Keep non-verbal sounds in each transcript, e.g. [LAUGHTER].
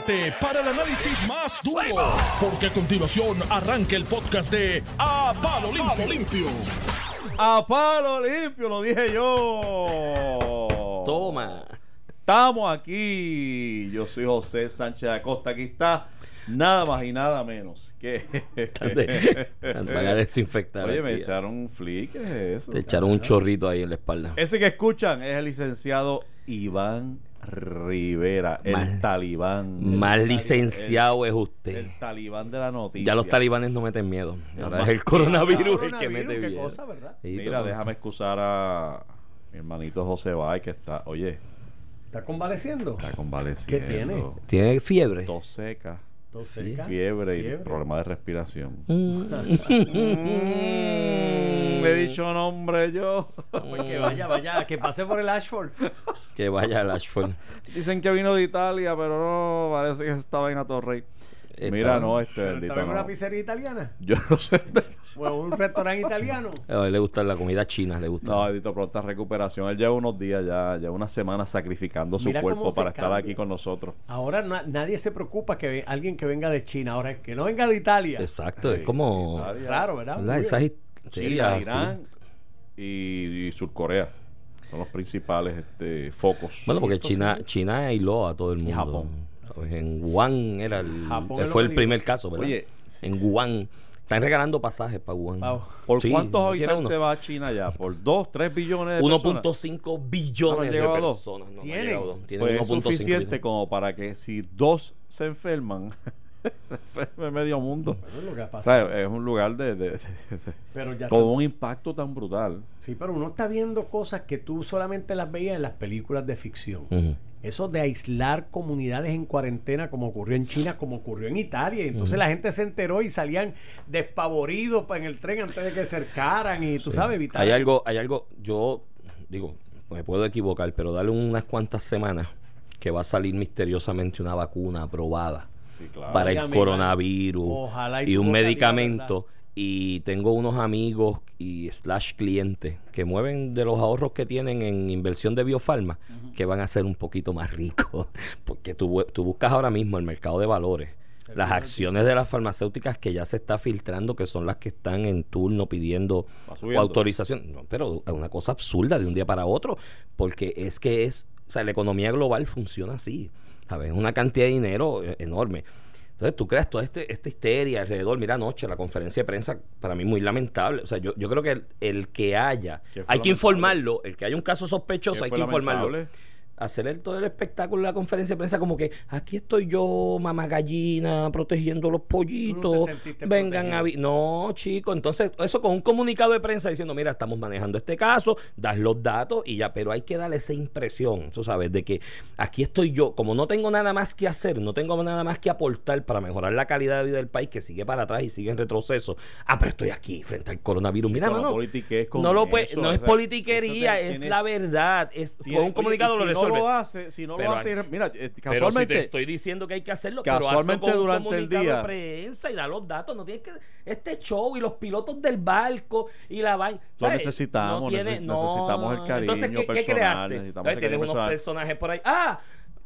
prepárate para el análisis más duro, porque a continuación arranca el podcast de A Palo Limpio. Limpio. A palo limpio, lo dije yo. Toma. Estamos aquí. Yo soy José Sánchez Acosta. Aquí está nada más y nada menos que. Van a desinfectar. Oye, me echaron un flick. ¿Qué es eso? Te echaron un chorrito ahí en la espalda. Ese que escuchan es el licenciado Iván Rivera, el Mal- talibán. Más licenciado es usted. el talibán de la noticia. Ya los talibanes no meten miedo. Ahora es el coronavirus el que mete qué miedo. cosa, ¿verdad? Sí, Mira, déjame excusar a mi hermanito José Bay, que está, oye, ¿Está convaleciendo? está convaleciendo. ¿Qué tiene? Tiene fiebre. Tos seca, Tos Sí. seca. fiebre y problema de respiración. Mm. Mm, he dicho nombre yo. [LAUGHS] Pues que vaya, vaya, que pase por el Ashford. Que vaya al Ashford. Dicen que vino de Italia, pero no, parece que estaba en Torrey. Mira, no, este bendito ¿Estaba en una pizzería italiana? Yo no sé. ¿O un restaurante italiano? A él le gusta la comida china, le gusta. No, bendito, pronta recuperación. Él lleva unos días ya, lleva una semana sacrificando su Mira cuerpo para estar cambia. aquí con nosotros. Ahora na- nadie se preocupa que alguien que venga de China, ahora que no venga de Italia. Exacto, es como. Raro, ¿verdad? Esas historias China. Irán y, y Surcorea. Son los principales este, focos. Bueno, porque China. China aisló a todo el mundo. Japón. Pues en Wuhan era el, Japón es fue el primer caso, ¿verdad? Oye, en Wuhan. Están regalando pasajes para Wuhan. Wow. ¿Por Sí, cuántos ¿no habitantes va a China ya? ¿Por 2, 3 billones de personas? 1.5 Ah, billones no de personas. No, no ¿Tienen? dos. Tienen Pues es 1.5 suficiente billones. como para que si dos se enferman, [LAUGHS] se enferme medio mundo. Eso es lo que ha O sea, es un lugar de, de- de- de- Pero ya con está- un impacto tan brutal. Sí, pero uno está viendo cosas que tú solamente las veías en las películas de ficción. Ujú. Eso de aislar comunidades en cuarentena, como ocurrió en China, como ocurrió en Italia. Y entonces la gente se enteró y salían despavoridos pa- en el tren antes de que se acercaran. Y tú sabes, evitar. Hay algo, hay algo, yo digo, me puedo equivocar, pero dale unas cuantas semanas que va a salir misteriosamente una vacuna aprobada Sí, claro. para Oiga, el coronavirus Ojalá y y un medicamento. Y tengo unos amigos y slash clientes que mueven de los ahorros que tienen en inversión de biofarma que van a ser un poquito más ricos. [LAUGHS] Porque tú, tú buscas ahora mismo el mercado de valores. Las acciones de las farmacéuticas que ya se está filtrando, que son las que están en turno pidiendo autorización. No, pero es una cosa absurda de un día para otro, porque es que es, o sea, la economía global funciona así. ¿sabes? Una cantidad de dinero eh, enorme. Entonces tú creas toda este, esta histeria alrededor. Mira anoche la conferencia de prensa, para mí muy lamentable. O sea, yo, yo creo que el, el que haya, ¿Qué fue hay que informarlo, el que haya un caso sospechoso, ¿Qué hay que informarlo? Hacer el, todo el espectáculo la conferencia de prensa como que aquí estoy yo, mamá gallina, protegiendo los pollitos, vengan a... vi-". No, chico, entonces eso con un comunicado de prensa diciendo, mira, estamos manejando este caso, das los datos y ya, pero hay que darle esa impresión, tú sabes, de que aquí estoy yo, como no tengo nada más que hacer, no tengo nada más que aportar para mejorar la calidad de vida del país que sigue para atrás y sigue en retroceso. Ah, pero estoy aquí frente al coronavirus. Mira, mano, no lo puede- no es politiquería, te- es la verdad, es con un comunicado lo no lo hace, si no Pero lo hace, mira, eh, Pero si casualmente, te estoy diciendo que hay que hacerlo, pero hazlo Casualmente con un durante el comunicado día- de prensa y da los datos. No tienes que este show y los pilotos del barco y la vaina. Lo necesitamos, neces- necesitamos el cariño Entonces, ¿qué, creaste? Entonces, el tienes unos personajes por ahí. ¡Ah!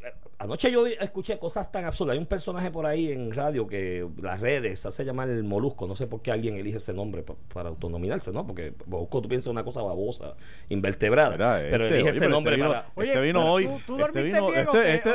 Eh, Anoche yo escuché cosas tan absurdas. Hay un personaje por ahí en radio que las redes se hace llamar el Molusco. No sé por qué alguien elige ese nombre pa- para autonominarse, ¿no? Porque Molusco tú piensas una cosa babosa, invertebrada. Mira, pero este, elige oye, ese pero nombre este vino- para. Oye, este vino hoy. ¿Tú, tú este dormiste vino- bien este- o, te, este- o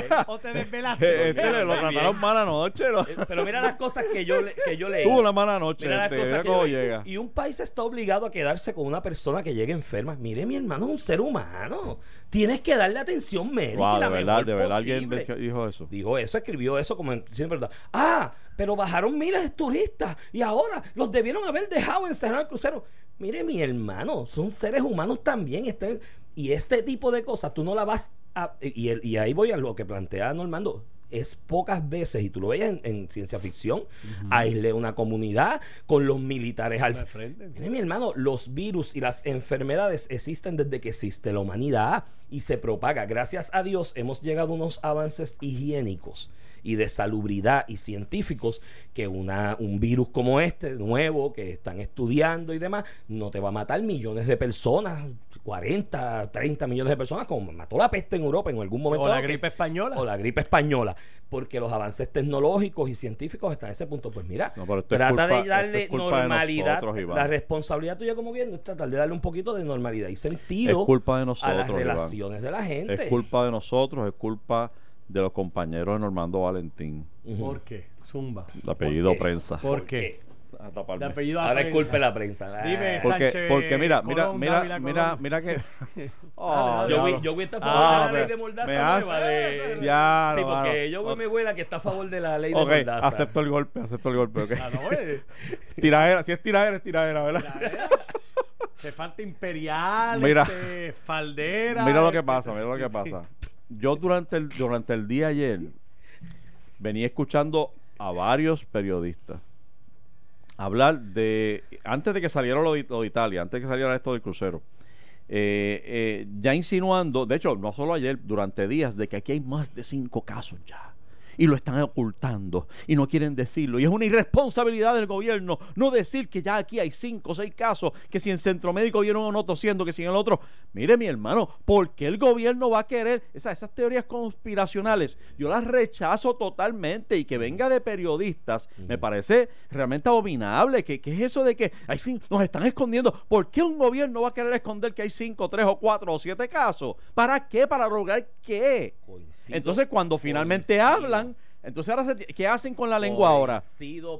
te- o te [LAUGHS] desvelaste? Este le lo trataron mala noche. ¿no? Eh, Pero mira las cosas que yo, le- que yo leí. Tuvo una mala noche. Mira las este, cosas mira que yo llega. Y un país está obligado a quedarse con una persona que llegue enferma. Mire, mi hermano es un ser humano. Tienes que darle atención médica. Wow, y la de verdad, mejor de verdad alguien posible. dijo eso. Dijo eso, escribió eso como en- siempre verdad. Ah, pero bajaron miles de turistas y ahora los debieron haber dejado encerrar el crucero. Mire, mi hermano, son seres humanos también. Este, y este tipo de cosas tú no la vas a. Y, el- y ahí voy a lo que plantea Normando. Es pocas veces, y tú lo veías en, en ciencia ficción, aislé una comunidad con los militares Al frente. Mire, mi hermano, los virus y las enfermedades existen desde que existe la humanidad y se propaga. Gracias a Dios hemos llegado a unos avances higiénicos y de salubridad y científicos que una, un virus como este, nuevo, que están estudiando y demás, no te va a matar millones de personas, 40, 30 millones de personas, como mató la peste en Europa en algún momento. O la que- gripe española. O la gripe española, porque los avances tecnológicos y científicos están a ese punto. Pues mira, No, trata culpa- de darle de normalidad. nosotros, la responsabilidad tuya como gobierno es tratar de darle un poquito de normalidad y sentido Es culpa de a las Iván. relaciones de la gente. Es culpa de nosotros, es culpa de los compañeros de Normando Valentín. ¿Por qué? Zumba. De apellido qué? Prensa. ¿Por ¿Por qué? A De taparme. apellido Ahora es Prensa. culpa de la prensa. Dime, Ah. Porque, Sánchez, porque mira, mira, Colón, mira, Dávila, mira, Colón. mira que. [LAUGHS] Ah, dale. Yo voy, diablo. yo voy a estar a favor Ah, de la ley me- de Mordaza me nueva. hace- De, Ya, sí, no, porque mano. yo voy mi abuela que está a favor de la ley de Ok, Mordaza. acepto el golpe, acepto el golpe, ok. Ah, no, eh. [LAUGHS] Tiradera, si es tiradera, es tiradera, ¿verdad? Te falta imperial, Mira. este, faldera. Mira lo que este, pasa, mira lo que pasa. Yo durante el, durante el día ayer venía escuchando a varios periodistas hablar de, antes de que saliera lo de, Italia, antes de que saliera esto del crucero, eh, eh, ya insinuando, de hecho, no solo ayer, durante días, de que aquí hay más de cinco casos ya. Y lo están ocultando y no quieren decirlo. Y es una irresponsabilidad del gobierno no decir que ya aquí hay cinco o seis casos, que si en centro médico vieron uno tosiendo, que si en el otro. Mire, mi hermano, ¿por qué el gobierno va a querer esas, esas teorías conspiracionales? Yo las rechazo totalmente y que venga de periodistas me parece realmente abominable. ¿Qué, qué es eso de que ay, fin, nos están escondiendo? ¿Por qué un gobierno va a querer esconder que hay cinco, tres o cuatro o siete casos? ¿Para qué? ¿Para lograr qué? Coincido- Entonces, cuando finalmente hablan, entonces ahora, se- ¿qué hacen con la lengua ahora?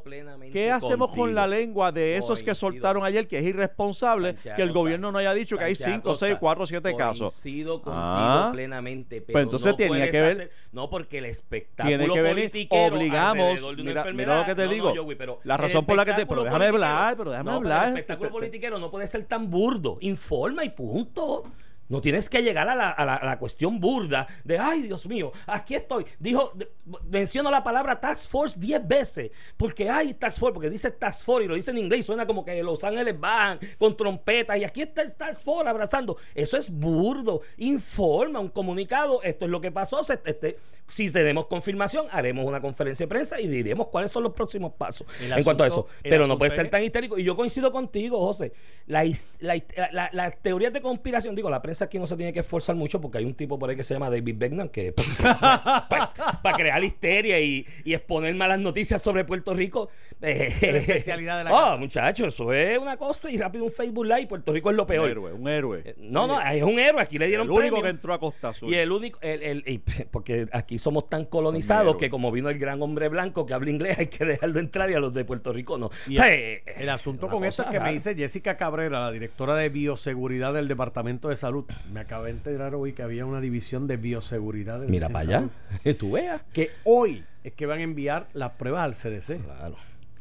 Plenamente ¿Qué hacemos con contigo. la lengua de esos que Coincido. soltaron ayer, que es irresponsable Sánchez que el gobierno no haya dicho que hay Sánchez 5, 6, Acosta, 4, 7 casos? Coincido contigo Ah. plenamente, pero Pues entonces no tenía que ver- hacer- no porque el espectáculo Tiene que venir, obligamos, de una mira, mira lo que te No, no, digo, Joey, pero la razón por la que te, pero déjame hablar, pero déjame no, pero hablar. el espectáculo politiquero no puede ser tan burdo, informa y punto. No tienes que llegar a la, a la- a la cuestión burda de, ay Dios mío, aquí estoy. Dijo, menciono la palabra Task Force 10 veces, porque hay Task Force, porque dice Task Force y lo dice en inglés, y suena como que Los Ángeles van con trompetas y aquí está el Task Force abrazando. Eso es burdo. Informa un comunicado, esto es lo que pasó. este, si tenemos confirmación, haremos una conferencia de prensa y diremos cuáles son los próximos pasos en cuanto a eso. Pero no puede ser tan histérico. Y yo coincido contigo, José. La la la- Las teorías de conspiración, digo, la prensa aquí no se tiene que esforzar mucho porque hay un tipo por ahí que se llama David Beckman que [LAUGHS] para crear histeria y, y exponer malas noticias sobre Puerto Rico. eh, la especialidad de la [LAUGHS] Oh, muchachos, eso es una cosa y rápido un Facebook Live. Puerto Rico es lo Un peor. héroe, un héroe. Eh, No, no, es un héroe. Aquí le el dieron único premio. que entró a Costa Azul. Y el único, el, el- [LAUGHS] porque aquí somos tan colonizados que como vino el gran hombre blanco que habla inglés, hay que dejarlo entrar y a los de Puerto Rico no. Y O sea, el, eh, el asunto con esto es que me dice Jessica Cabrera, la directora de bioseguridad del Departamento de Salud. Me acabé de enterar hoy que había una división de bioseguridad. en- Mira en para allá, [LAUGHS] tú veas. Que hoy es que van a enviar las pruebas al CDC. Claro.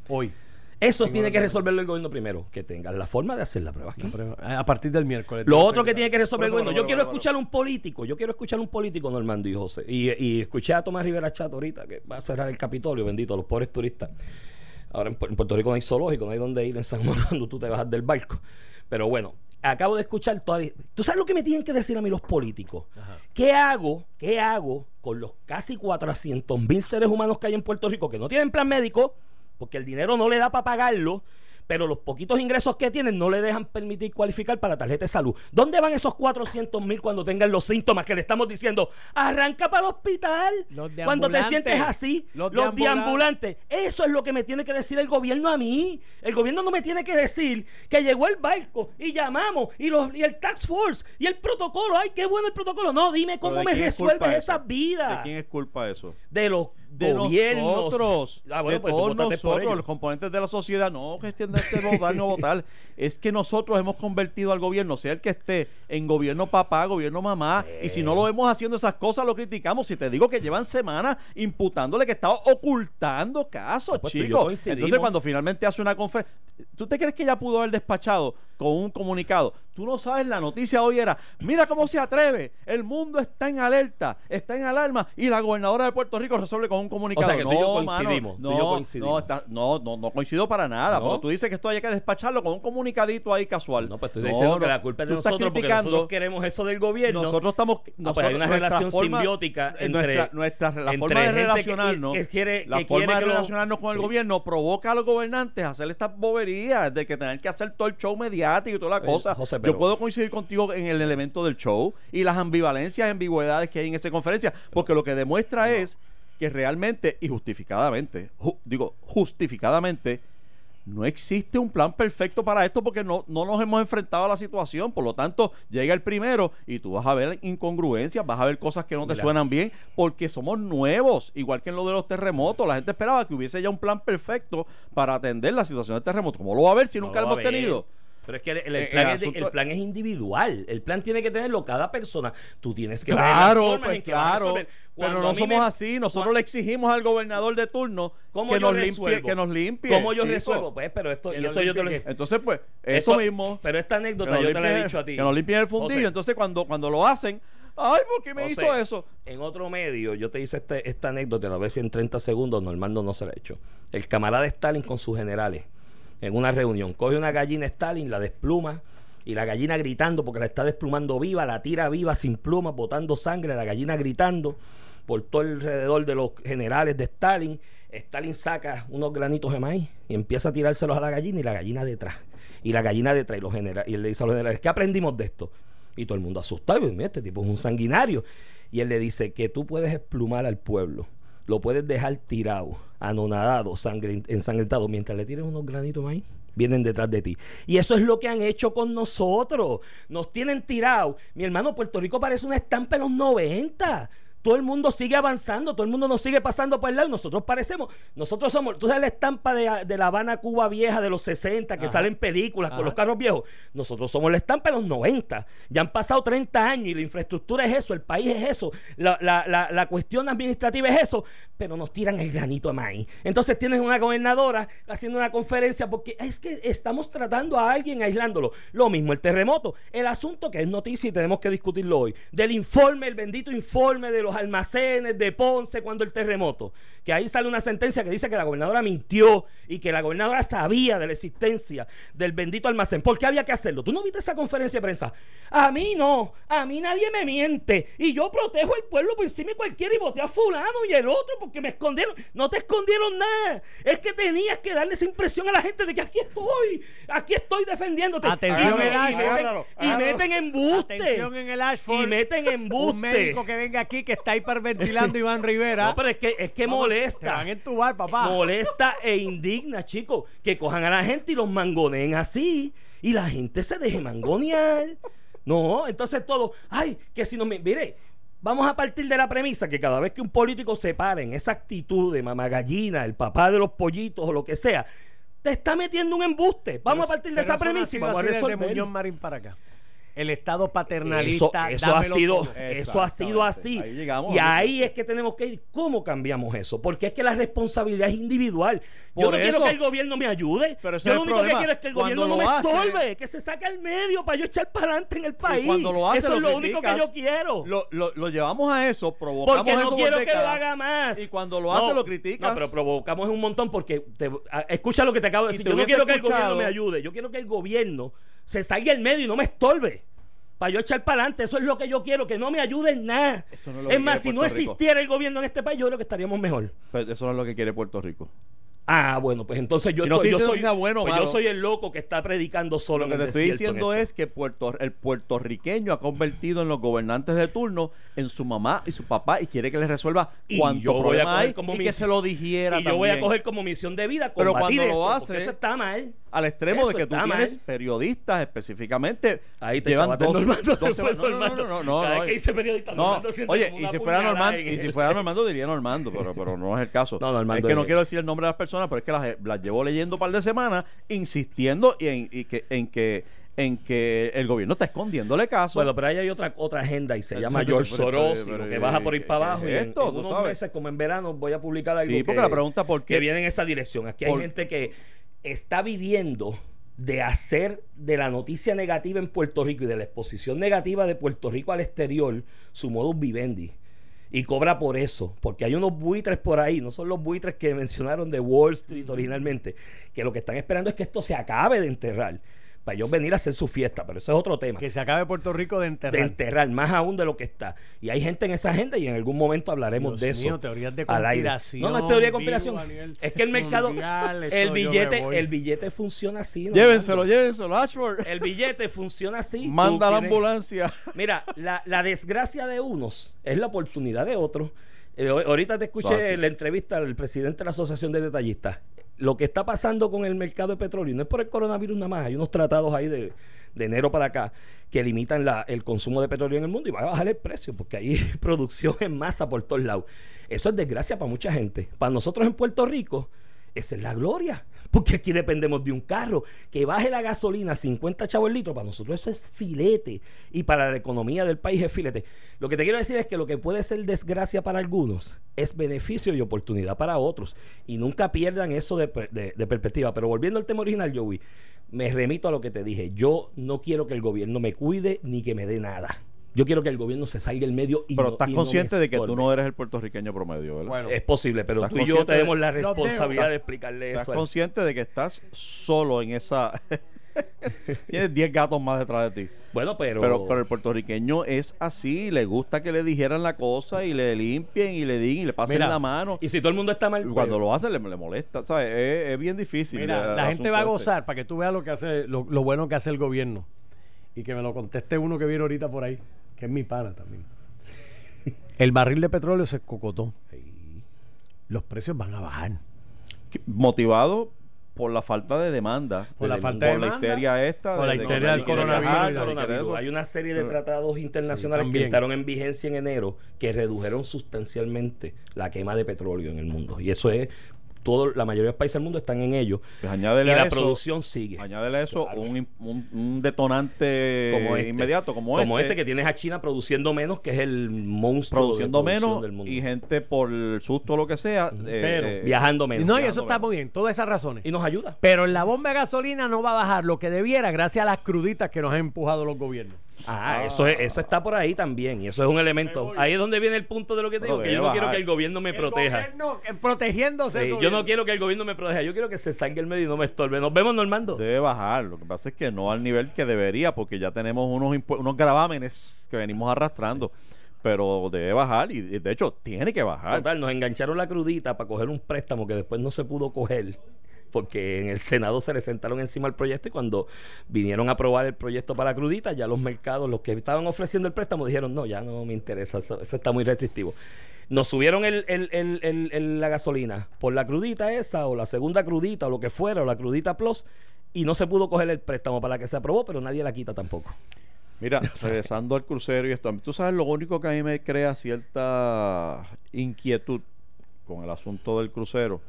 Hoy. Eso tiene que resolverlo el gobierno primero, que tengan la forma de hacer la prueba aquí. La prueba- a partir del miércoles. Lo otro que tiene que resolver el gobierno. Yo quiero escuchar a un político. Yo quiero escuchar a un político, Normando y José. Y, y escuché a Tomás Rivera Chato ahorita, que va a cerrar el Capitolio, bendito, los pobres turistas. Ahora en Puerto Rico no hay zoológico, no hay donde ir en San Juan [LAUGHS] cuando tú te bajas del barco. Pero bueno, acabo de escuchar toda. ¿Tú sabes lo que me tienen que decir a mí los políticos? ¿Qué hago? ¿Qué hago con los casi 400 mil seres humanos que hay en Puerto Rico que no tienen plan médico? Porque el dinero no le da para pagarlo. Pero los poquitos ingresos que tienen no le dejan permitir cualificar para la tarjeta de salud. ¿Dónde van esos 400 mil cuando tengan los síntomas que le estamos diciendo? Arranca para el hospital. Los de cuando te sientes así, Los los, de de ambulantes. ambulantes. Eso es lo que me tiene que decir el gobierno a mí. El gobierno no me tiene que decir que llegó el barco y llamamos y, los, y el Tax Force y el protocolo. Ay, qué bueno el protocolo. No, dime cómo ¿de me resuelves esas vidas. ¿De quién es culpa eso? De los de gobiernos. nosotros, Ah, bueno, de pues todos nosotros, los componentes de la sociedad, no cuestión de este [LAUGHS] votar, no votar, es que nosotros hemos convertido al gobierno, sea el que esté, en gobierno papá, gobierno mamá, y si no lo vemos haciendo esas cosas, lo criticamos. Si te digo que llevan semanas imputándole que estaba ocultando casos, Ah, pues chicos. Entonces, cuando finalmente hace una conferencia, ¿tú te crees que ya pudo haber despachado con un comunicado. Tú no sabes, la noticia hoy era, mira cómo se atreve, el mundo está en alerta, está en alarma y la gobernadora de Puerto Rico resuelve con un comunicado. O sea, que tú y yo mano, coincidimos, tú y yo no, coincidimos. No, está- no, no, no coincido para nada. ¿No? tú dices que esto hay que despacharlo con un comunicadito ahí casual. No, pues estoy No, diciendo que no, la culpa es de nosotros porque nosotros queremos eso del gobierno. nosotros estamos Ah, pues hay una relación forma- simbiótica entre- nuestra, nuestra- la entre forma de que- relacionarnos que quiere- la que forma quiere de lo- relacionarnos con el Sí. gobierno provoca a los gobernantes a hacer estas boberías de que tener que hacer todo el show mediático y toda la Oye, cosa José, pero- yo puedo coincidir contigo en el elemento del show y las ambivalencias ambigüedades que hay en esa conferencia porque lo que demuestra es que realmente y justificadamente ju- digo justificadamente no existe un plan perfecto para esto porque no, no nos hemos enfrentado a la situación. Por lo tanto, llega el primero y tú vas a ver incongruencias, vas a ver cosas que no te suenan bien porque somos nuevos. Igual que en lo de los terremotos. La gente esperaba que hubiese ya un plan perfecto para atender la situación del terremoto. ¿Cómo lo va a ver si No nunca lo hemos tenido? Pero es que el, el Eh, plan es de- asunto- el plan es individual. El plan tiene que tenerlo cada persona. Tú tienes que Claro, pues en que claro. Pero Cuando no somos me- así. Nosotros le exigimos al gobernador de turno ¿Cómo que nos, limpie, que nos limpie. ¿Cómo yo chico. resuelvo? Pues, pero esto, y yo te lo Entonces, pues, eso esto- mismo. Pero esta anécdota yo te la he dicho a ti. Que nos limpien el fundillo. Entonces, cuando, cuando lo hacen, ay, ¿por qué me hizo eso? En otro medio, yo te hice este- esta anécdota, a ver si en 30 segundos Normando no se la ha hecho. El camarada Stalin con sus generales en una reunión coge una gallina Stalin, la despluma y la gallina gritando porque la está desplumando viva, la tira viva sin plumas, botando sangre, la gallina gritando por todo alrededor de los generales de Stalin. Stalin saca unos granitos de maíz y empieza a tirárselos a la gallina y la gallina detrás. Y la gallina detrás y, los genera- y él le dice a los generales, ¿qué aprendimos de esto? Y todo el mundo asustado, y dice, "Mira, este tipo es un sanguinario. Y él le dice que tú puedes esplumar al pueblo, lo puedes dejar tirado, anonadado, sangre, ensangrentado, mientras le tires unos granitos maíz. Vienen detrás de ti. Y eso es lo que han hecho con nosotros. Nos tienen tirado. Mi hermano, Puerto Rico parece una estampa de los 90. Todo el mundo sigue avanzando, todo el mundo nos sigue pasando por el lado y nosotros parecemos, nosotros somos, tú sabes la estampa de, de La Habana, Cuba vieja de los 60 que Ajá. salen películas Ajá. con los carros viejos. Nosotros somos la estampa de los 90. Ya han pasado 30 años y la infraestructura es eso, el país es eso, la, la- la- la cuestión administrativa es eso, pero nos tiran el granito de maíz. Entonces tienes una gobernadora haciendo una conferencia porque es que estamos tratando a alguien aislándolo. Lo mismo el terremoto. El asunto que es noticia y tenemos que discutirlo hoy. Del informe, el bendito informe de los almacenes de Ponce cuando el terremoto. Que ahí sale una sentencia que dice que la gobernadora mintió y que la gobernadora sabía de la existencia del bendito almacén. ¿Por qué había que hacerlo? ¿Tú no viste esa conferencia de prensa? A mí no, a mí nadie me miente. Y yo protejo el pueblo por encima de cualquiera y voté a fulano y el otro porque me escondieron. No te escondieron nada. Es que tenías que darle esa impresión a la gente de que aquí estoy, aquí estoy defendiéndote. Atención, y, y meten, Agárralo, y meten embuste. Atención en el Ashford. Y meten embuste. Un médico que venga aquí que está hiperventilando Iván Rivera. No, pero es que, es que molesta. van a entubar, papá. Molesta e indigna, chicos. Que cojan a la gente y los mangoneen así. Y la gente se deje mangonear. No, entonces todo. Ay, que si no me. Mire, vamos a partir de la premisa que cada vez que un político se para en esa actitud de mamagallina, el papá de los pollitos o lo que sea, te está metiendo un embuste. Vamos a partir de esa premisa y vamos a así desde resolver. Muñoz Marín para acá. El Estado Eso, paternalista. eso ha dámelo sido, eso ha sido así. Ahí llegamos. y ahí es que tenemos que ir. ¿Cómo cambiamos eso? Porque es que la responsabilidad es individual. Yo Por no quiero eso. que el gobierno me ayude. Pero yo lo único que problema. quiero es que el Cuando gobierno no lo me hace- estorbe, que se saque al medio para yo echar para adelante en el país. Lo hace, eso es lo lo único que yo quiero. Lo, lo- lo llevamos a eso, provocamos porque eso no por quiero que lo haga más. Y cuando lo hace, lo criticas. No, pero provocamos un montón porque te- a- escucha lo que te acabo de decir. Yo no quiero que el escuchado- gobierno me ayude. Yo quiero que el gobierno se salga al medio y no me estorbe. Para yo echar para adelante. Eso es lo que yo quiero, que no me ayude en nada. Eso no es lo es que más, si no Rico. existiera el gobierno en este país, yo creo que estaríamos mejor. Pero eso no es lo que quiere Puerto Rico. Ah, bueno, pues entonces yo, no estoy- yo soy, bueno pues yo soy el loco que está predicando solo Lo que en te estoy diciendo esto. es que Puerto, el puertorriqueño ha convertido en los gobernantes de turno en su mamá y su papá y quiere que les resuelva cuánto problema hay como y que se lo dijera y yo voy a coger como misión de vida Pero cuando lo hace- eso está mal. al extremo Eso de que tú tienes mal. periodistas específicamente Ahí te llevan dos, Normando, dos semanas- no, no, no, no, no, Cada no, vez que dice periodista, no, oye, y si fuera Normando, y si fuera Normando diría Normando, pero, pero no es el caso. [LAUGHS] No, Normando es que no quiero decir el nombre de las personas, pero es que las, las llevo leyendo un par de semanas insistiendo en, y que, en que en que el gobierno está escondiéndole caso. Bueno, pero ahí hay otra otra agenda y se llama George [LAUGHS] Soros, pero- que baja por ir ¿qué- para abajo. es y en, esto? unos sabes. meses, como en verano, voy a publicar algo Sí, porque que, la pregunta por qué- que viene en esa dirección. Aquí hay por- gente que está viviendo de hacer de la noticia negativa en Puerto Rico y de la exposición negativa de Puerto Rico al exterior su modus vivendi. Y cobra por eso, porque hay unos buitres por ahí, no son los buitres que mencionaron de Wall Street originalmente, que lo que están esperando es que esto se acabe de enterrar para ellos venir a hacer su fiesta, pero eso es otro tema. Que se acabe Puerto Rico de enterrar. De enterrar, más aún de lo que está. Y hay gente en esa agenda y en algún momento hablaremos Dios de mío, eso. teorías de al aire. conspiración, No, no es teoría de conspiración. Es que el mercado, mundial, el billete, el billete funciona así. ¿no? Llévenselo, llévenselo, Ashford. El billete funciona así. [LAUGHS] Manda la ambulancia. Mira, la, la desgracia de unos es la oportunidad de otros. Eh, ahor- ahorita te escuché la entrevista al presidente de la Asociación de Detallistas. Lo que está pasando con el mercado de petróleo no es por el coronavirus nada más. Hay unos tratados ahí de, enero para acá que limitan el consumo de petróleo en el mundo y va a bajar el precio porque hay [LAUGHS] producción en masa por todos lados. Eso es desgracia para mucha gente. Para nosotros en Puerto Rico, esa es la gloria. Porque aquí dependemos de un carro. Que baje la gasolina 50 chavos el litro, para nosotros eso es filete. Y para la economía del país es filete. Lo que te quiero decir es que lo que puede ser desgracia para algunos es beneficio y oportunidad para otros. Y nunca pierdan eso de, de perspectiva. Pero volviendo al tema original, Joey, me remito a lo que te dije. Yo no quiero que el gobierno me cuide ni que me dé nada. Yo quiero que el gobierno se salga del medio y Pero no- estás y no me consciente de que tú no eres el puertorriqueño promedio, ¿verdad? Bueno, Es posible, pero ¿Estás tú y yo tenemos la responsabilidad de explicarle Estás eso. al- consciente de que estás solo en esa. [LAUGHS] Tienes 10 gatos más detrás de ti. Bueno, pero, Pero, pero el puertorriqueño es así, le gusta que le dijeran la cosa y le limpien y le digan y le pasen Mira, la mano. y si todo el mundo está mal, Y cuando pues, lo hace le, le molesta, ¿sabes? Es, es bien difícil. Mira, el la gente va a asunto este. gozar para que tú veas lo que hace, lo, lo bueno que hace el gobierno. Y que me lo conteste uno que viene ahorita por ahí, que es mi pana también. El barril de petróleo se cocotó. Los precios van a bajar. Motivado por la falta de demanda. Por la falta de por la demanda, histeria esta. por la histeria de- del de- coronavirus. Hay una serie de tratados internacionales que entraron en vigencia en enero que redujeron sustancialmente la quema de petróleo en el mundo. Y eso es todo, la mayoría de los países del mundo están en ello. Pues y la eso- producción sigue. Añádele a eso Claro. un, un- un detonante como este, inmediato como, como este, este que tienes a China produciendo menos, que es el monstruo produciendo de menos del mundo. y gente por el susto o lo que sea. eh, Pero- eh, viajando menos. no, y eso está muy bien, todas esas razones. Y nos ayuda. Pero en la bomba de gasolina no va a bajar lo que debiera gracias a las cruditas que nos han empujado los gobiernos. Ah, Eso, es- eso está por ahí también. Y eso es un elemento. Ahí es donde viene el punto de lo que te digo. Que yo no quiero que el gobierno me proteja. El gobierno, eh, protegiéndose. el Sí, yo gobierno. No quiero que el gobierno me proteja. Yo quiero que se salga el medio y no me estorbe. Nos vemos, Normando. Debe bajar. Lo que pasa es que no al nivel que debería, porque ya tenemos unos, unos gravámenes que venimos arrastrando. Pero debe bajar y de hecho tiene que bajar. Total, nos engancharon la crudita para coger un préstamo que después no se pudo coger porque en el Senado se le sentaron encima el proyecto y cuando vinieron a aprobar el proyecto para la crudita, ya los mercados, los que estaban ofreciendo el préstamo, dijeron, no, ya no me interesa, eso, eso está muy restrictivo. Nos subieron el, el- el- el- el- la gasolina por la crudita esa o la segunda crudita o lo que fuera o la crudita plus y no se pudo coger el préstamo para la que se aprobó, pero nadie la quita tampoco. Mira, [LAUGHS] regresando al crucero y esto, tú sabes lo único que a mí me crea cierta inquietud con el asunto del crucero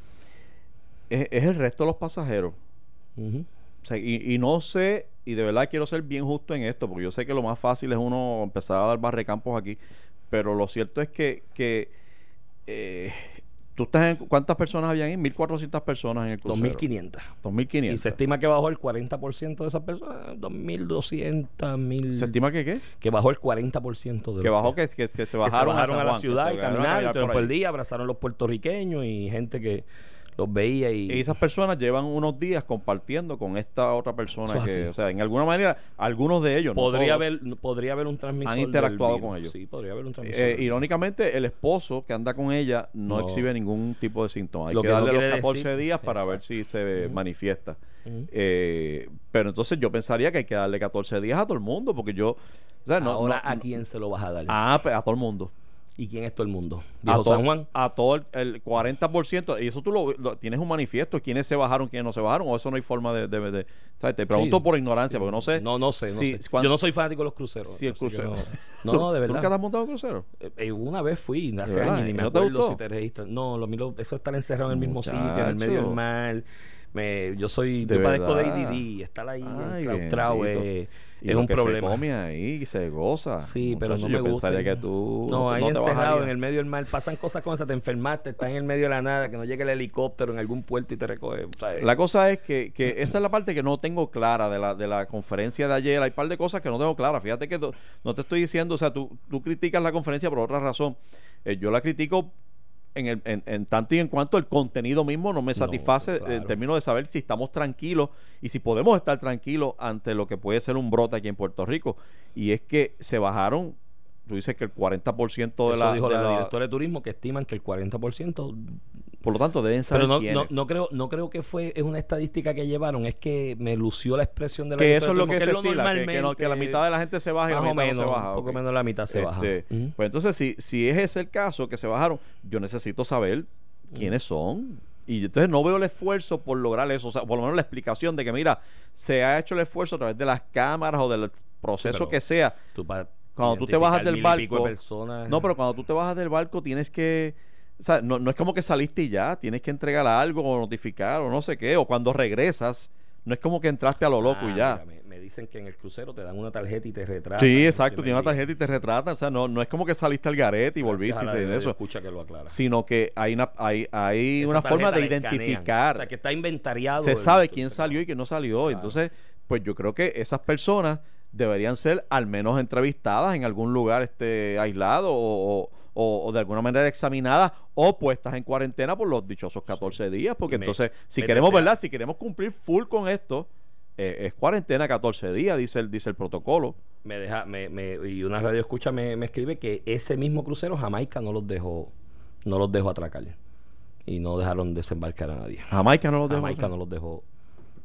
es, es el resto de los pasajeros. Ujú. O sea, y, y no sé, y de verdad quiero ser bien justo en esto, porque yo sé que lo más fácil es uno empezar a dar barrecampos aquí, pero lo cierto es que, que eh, tú estás en, ¿cuántas personas habían ahí? 1.400 personas en el crucero. 2.500. 2.500. Y se estima que bajó el 40% de esas personas, 2.200, 1.000. ¿Se estima que qué? que bajó el 40% de Que bajó, que, que, que se que bajaron, se bajaron a, San la ciudad y caminaron, por el día, abrazaron a los puertorriqueños y gente que los veía y, Y esas personas llevan unos días compartiendo con esta otra persona Eso es que, así. o sea, en alguna manera, algunos de ellos, no podría todos, haber podría haber un transmisor han del interactuado virus. con ellos. Sí, podría haber un transmisor. eh, virus. irónicamente, el esposo que anda con ella no, No. exhibe ningún tipo de síntoma. Hay Lo que, que no darle los quiere 14 decir- días para ver si se manifiesta. Eh, pero entonces yo pensaría que hay que darle 14 días a todo el mundo, porque yo. O sea, no, Ahora, no- ¿a quién se lo vas a dar? Ah, pues, a todo el mundo. ¿Y quién es todo el mundo? Dijo San Juan. a todo el, el 40%. Y eso tú lo, lo- tienes un manifiesto. ¿Quiénes se bajaron, quiénes no se bajaron? O eso no hay forma de. de- de- ¿sabes? Te pregunto Sí. por ignorancia, porque no sé. No, no sé, no si- sé. Yo no soy fanático de los cruceros. si el crucero. [LAUGHS] No, ¿Tú- no, de ¿Tú nunca te verdad. has montado en crucero? Eh, eh, una vez fui, hace verdad? años, ni ¿Y me te acuerdo si te registras. No, lo mío, eso estar encerrado en el mismo sitio, en el medio del mar, me, yo soy, De yo padezco de. ADD, estar ahí enclaustrado es, Y es un problema. Se come ahí, se goza. Sí, pero no me gusta. que tú No, ahí encerrado en el medio del mar pasan cosas como esa, te enfermaste, estás en el medio de la nada, que no llegue el helicóptero en algún puerto y te recoge. ¿sabes? La cosa es que, que esa es la parte que no tengo clara de la, de la conferencia de ayer. Hay un par de cosas que no tengo clara. Fíjate que no, no te estoy diciendo, o sea, tú, tú criticas la conferencia por otra razón. Eh, yo la critico en, el, en, en tanto y en cuanto el contenido mismo no me satisface claro. en términos de saber si estamos tranquilos y si podemos estar tranquilos ante lo que puede ser un brote aquí en Puerto Rico. Y es que se bajaron, tú dices que el 40% de Eso la... dijo de la, la- directora de turismo que estiman que el 40%. Por lo tanto, deben saber Pero no, no, quiénes. no creo no creo que fue es una estadística que llevaron, es que me lució la expresión de la que eso es lo de que se turismo, estila, que, que no- que la mitad de la gente se baja y la mitad menos, no se baja. un poco menos la mitad se baja. Ujú. Pues entonces, si, si es ese el caso, que se bajaron, yo necesito saber quiénes son. Y entonces no veo el esfuerzo por lograr eso, o sea, por lo menos la explicación de que, mira, se ha hecho el esfuerzo a través de las cámaras o del proceso pero que sea. Tú Cuando tú te bajas del de barco- personas. No, pero cuando tú te bajas del barco tienes que... O sea, no, no es como que saliste y ya, tienes que entregar algo o notificar o no sé qué, o cuando regresas, no es como que entraste a lo loco Ah, y ya. mira, me, me dicen que en el crucero te dan una tarjeta y te retratan. Sí, exacto, tiene una tarjeta y te retratan, o sea, no, no es como que saliste al garete y volviste y te- de- eso, Escucha que lo aclara. sino que hay una, hay, hay una forma de identificar, O sea, que está inventariado. se sabe quién salió y quién no salió, Claro. entonces, pues yo creo que esas personas deberían ser al menos entrevistadas en algún lugar este aislado o, o- o- o de alguna manera examinadas o puestas en cuarentena por los dichosos 14 días, porque me- entonces, si queremos, ¿verdad? Si queremos cumplir full con esto, eh, es cuarentena 14 días, dice el, dice el protocolo. Me deja, me, me, y una radio escucha me, me escribe que ese mismo crucero Jamaica no los dejó, no los dejó atracar. Y no dejaron desembarcar a nadie. Jamaica no lo dejó. Jamaica no los dejó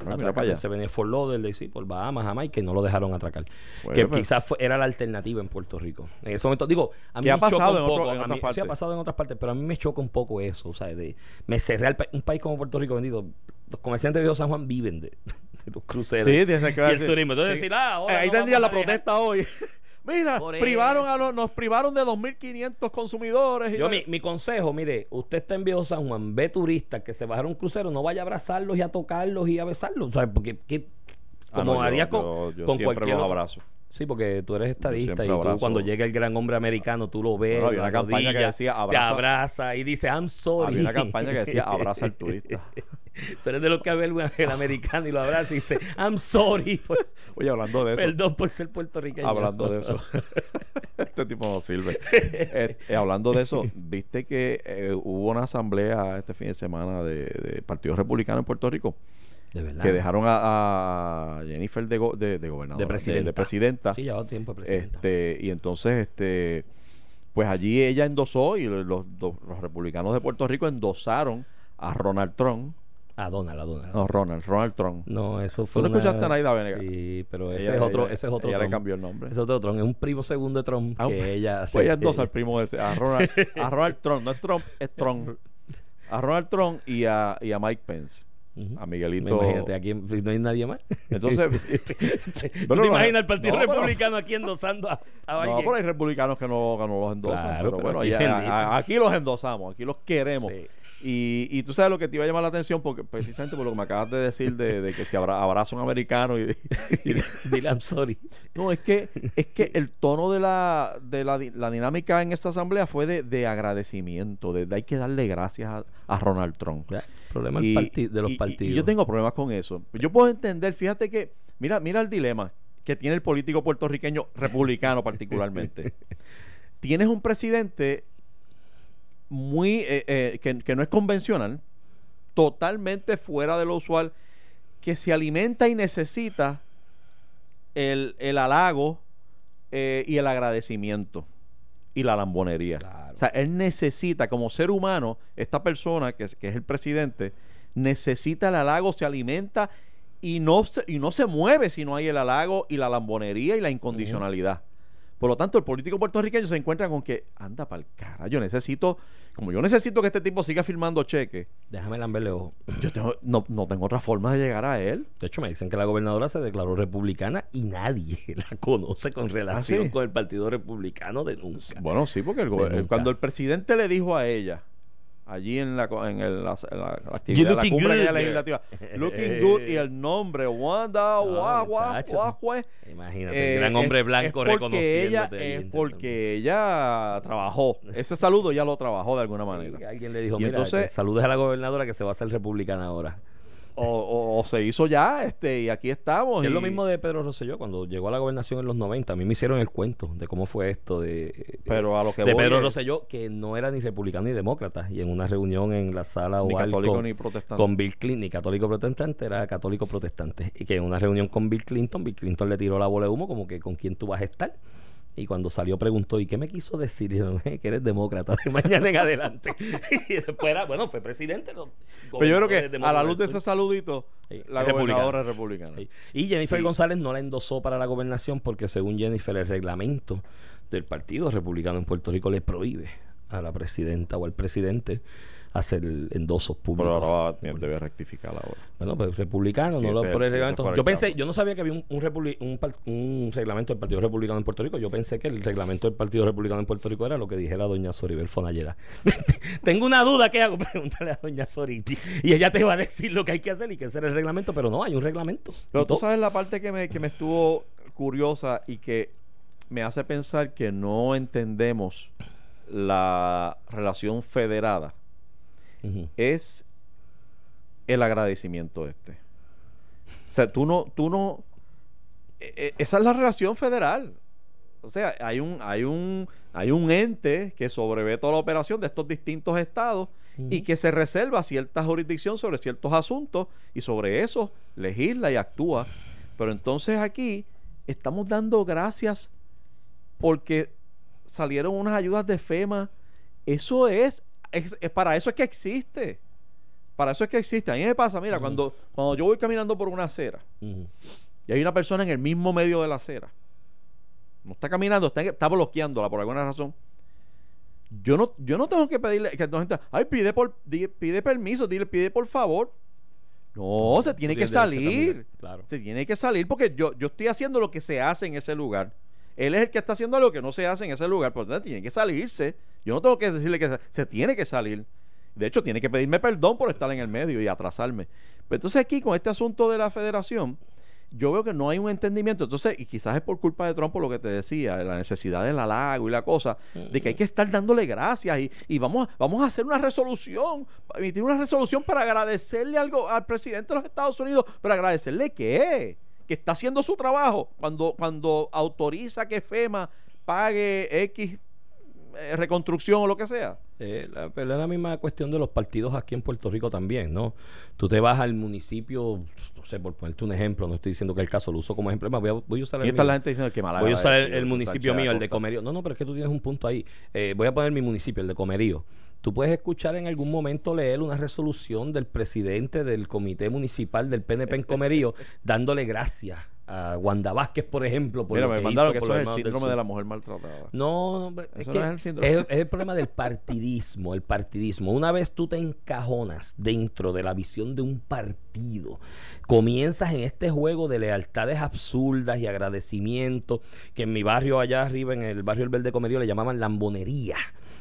Ah, atracar. Se venía Fort Lauderdale, sí, por Bahamas, Jamaica, y no lo dejaron atracar. Bueno, que pues. quizás fue- era la alternativa en Puerto Rico. En ese momento, digo, a mí ¿Qué ha me choca pasado un otro- poco. en a mí- sí ha pasado en otras partes, pero a mí me choca un poco eso. O sea, de, me cerré al pa- un país como Puerto Rico vendido. Los comerciantes de Viejo San Juan viven de, [LAUGHS] de los cruceros. Sí, y el turismo. Entonces sí. decir, ah, ahora Eh, ahí no tendría la protesta hoy. [LAUGHS] Mira, Por privaron eso. a los, nos privaron de 2.500 consumidores. y Yo, mi, mi consejo, mire, usted está en Viejo San Juan, ve turistas que se bajaron un crucero, no vaya a abrazarlos y a tocarlos y a besarlos, ¿sabes? Porque, ¿qué- Ah, como no, yo- haría con, yo- yo con siempre cualquier los otro- abrazo. Sí, porque tú eres estadista y tú abrazo. cuando llega el gran hombre americano, tú lo ves, Bueno, había una campaña que decía, te abraza- abraza y dice, I'm sorry. Había una campaña que decía abraza al turista. [LAUGHS] [LAUGHS] Tú eres de los que ve el, americano y lo abraza y dice, I'm sorry. por- [LAUGHS] Oye, hablando de eso. Perdón por ser puertorriqueño. Hablando de eso. [LAUGHS] este tipo no sirve. Eh, eh, hablando de eso, viste que eh, hubo una asamblea este fin de semana de, de Partido Republicano en Puerto Rico De verdad. que dejaron a, a Jennifer de, go- de, de gobernadora, De presidenta. de presidenta. Sí, tiempo de presidenta. Este, y entonces, este, pues allí ella endosó y los, los- los republicanos de Puerto Rico endosaron a Ronald Trump. A Donald, a Donald. No, Ronald, Ronald Trump. No, eso fue. ¿Tú no una- escuchaste a Naida Venegas? Sí, pero ese Ella- es otro, ella- ese es otro ella le Trump. cambió el nombre. Ese es otro Trump. Es un primo segundo de Trump Ah, que ella Pues ella se- endosa al primo ese, a Ronald, a Ronald Trump, no es Trump, es Trump. A Ronald Trump y a, y a Mike Pence. A Me Miguelito. Imagínate, aquí no hay nadie más. Entonces, [LAUGHS] ¿Tú te imaginas el Partido no, pero- Republicano aquí endosando a, a no, pero hay republicanos que no, que no los endosan. Claro, pero, pero bueno, aquí ya- aquí los endosamos, aquí los queremos. Sí. Y, y tú sabes lo que te iba a llamar la atención, porque precisamente por lo que me acabas de decir de, de que si abra, abraza un americano y, [LAUGHS] y- Dile I'm sorry. no es que es que el tono de la de la, la dinámica en esta asamblea fue de, de agradecimiento, de, de hay que darle gracias a, a Ronald Trump. Ya, Problema de los partidos. Yo tengo problemas con eso. Yo puedo entender, fíjate que, mira, mira el dilema que tiene el político puertorriqueño, republicano particularmente. [LAUGHS] Tienes un presidente muy eh, eh, que, que no es convencional, totalmente fuera de lo usual, que se alimenta y necesita el, el halago eh, y el agradecimiento y la lambonería. Claro. O sea, él necesita, como ser humano, esta persona que es, que es el presidente, necesita el halago, se alimenta y no se, y no se mueve si no hay el halago y la lambonería y la incondicionalidad. Por lo tanto, el político puertorriqueño se encuentra con que, anda para el cara, yo necesito, como yo necesito que este tipo siga firmando cheques, Déjame lamberle ojo. yo tengo, no, no tengo otra forma de llegar a él. De hecho, me dicen que la gobernadora se declaró republicana y nadie [LAUGHS] la conoce con relación ¿Ah, sí? con el Partido Republicano de nunca. Bueno, sí, porque el De gober- nunca. cuando el presidente le dijo a ella, allí en la, en el, la, la- la actividad, la cumbre good, girl. legislativa. Looking good y el nombre, Wanda No, Gua- Gua- muchacho. Guajue, Imagínate, eh, gran hombre blanco es porque ella Es porque ella trabajó. Ese saludo ya lo trabajó de alguna manera. Alguien le dijo, Y mira, entonces- saludes a la gobernadora que se va a hacer republicana ahora. O, o- o se hizo ya, este, y aquí estamos. Es lo mismo de Pedro Rosselló cuando llegó a la gobernación en los 90. A mí me hicieron el cuento de cómo fue esto de, Pero a lo que de Pedro es- Rosselló, que no era ni republicano ni demócrata. Y en una reunión en la sala Ni católico con, ni protestante. con Bill Clinton, ni católico protestante, era católico protestante. Y que en una reunión con Bill Clinton, Bill Clinton le tiró la bola de humo como que con quién tú vas a estar. Y cuando salió preguntó, ¿y qué me quiso decir? Y yo, "Eh, que eres demócrata de [LAUGHS] mañana en adelante. [LAUGHS] y después era, bueno, fue presidente. los Pero yo creo que a la luz de ese saludito, Sí, la es gobernadora republicana. es republicana. Sí. Y Jennifer Sí. González no la endosó para la gobernación porque según Jennifer el reglamento del Partido Republicano en Puerto Rico le prohíbe a la presidenta o al presidente hacer endosos públicos. Pero ahora debe rectificar ahora. Bueno, pues republicano, Sí, no lo por el reglamento. Yo pensé, yo no sabía que había un, un, republi- un par- un reglamento del Partido Republicano en Puerto Rico. Yo pensé que el reglamento del Partido Republicano en Puerto Rico era lo que dijera doña Soribel Fonallera. [LAUGHS] Tengo una duda, ¿qué hago? [LAUGHS] Pregúntale a doña Soriti. Y ella te va a decir lo que hay que hacer y que era el reglamento, pero no, hay un reglamento. Pero tú todo. sabes la parte que me, que me estuvo curiosa y que me hace pensar que no entendemos la relación federada Es el agradecimiento este. O sea, tú no, tú no, e- e- esa es la relación federal. O sea, hay un, hay un, hay un ente que sobrevé toda la operación de estos distintos estados y que se reserva cierta jurisdicción sobre ciertos asuntos y sobre eso legisla y actúa. Pero entonces aquí estamos dando gracias porque salieron unas ayudas de FEMA. Eso es, es, es- para eso es que existe. Para eso es que existe. A mí me pasa, mira, cuando, cuando yo voy caminando por una acera y hay una persona en el mismo medio de la acera, no está caminando, está, está bloqueándola por alguna razón. Yo no, yo no tengo que pedirle que la gente, ay, pide por, di- pide permiso, dile, pide por favor. No, se tiene que salir. Claro. Se tiene que salir porque yo, yo estoy haciendo lo que se hace en ese lugar. Él es el que está haciendo algo que no se hace en ese lugar. Por lo tanto, tiene que salirse. Yo no tengo que decirle que se, tiene que salir. De hecho, tiene que pedirme perdón por estar en el medio y atrasarme. Pero entonces aquí, con este asunto de la federación, yo veo que no hay un entendimiento. Entonces, y quizás es por culpa de Trump, por lo que te decía, de la necesidad del halago y la cosa, de que hay que estar dándole gracias y, y vamos, vamos a hacer una resolución, emitir una resolución para agradecerle algo al presidente de los Estados Unidos, pero agradecerle qué, que está haciendo su trabajo cuando, cuando autoriza que FEMA pague X eh, reconstrucción o lo que sea. Eh, la, pero es la misma cuestión de los partidos aquí en Puerto Rico también, ¿no? Tú te vas al municipio, no sé, por ponerte un ejemplo, no estoy diciendo que el caso lo uso como ejemplo, más, voy a, voy a usar Aquí el está la gente diciendo que Voy a usar el, municipio Sánchez mío, el de. Comerío. No, no, pero es que tú tienes un punto ahí. Eh, voy a poner mi municipio, el de Comerío. Tú puedes escuchar en algún momento leer una resolución del presidente del comité municipal del PNP en Comerío [LAUGHS] dándole gracias a Wanda Vázquez, por ejemplo, por Mira, lo me que mandaron hizo que eso es el síndrome de la mujer maltratada. No, no, es que no es el síndrome. es, es el problema del partidismo, el partidismo. Una vez tú te encajonas dentro de la visión de un partido, comienzas en este juego de lealtades absurdas y agradecimientos, que en mi barrio allá arriba, en el barrio El Verde Comerío, le llamaban lambonería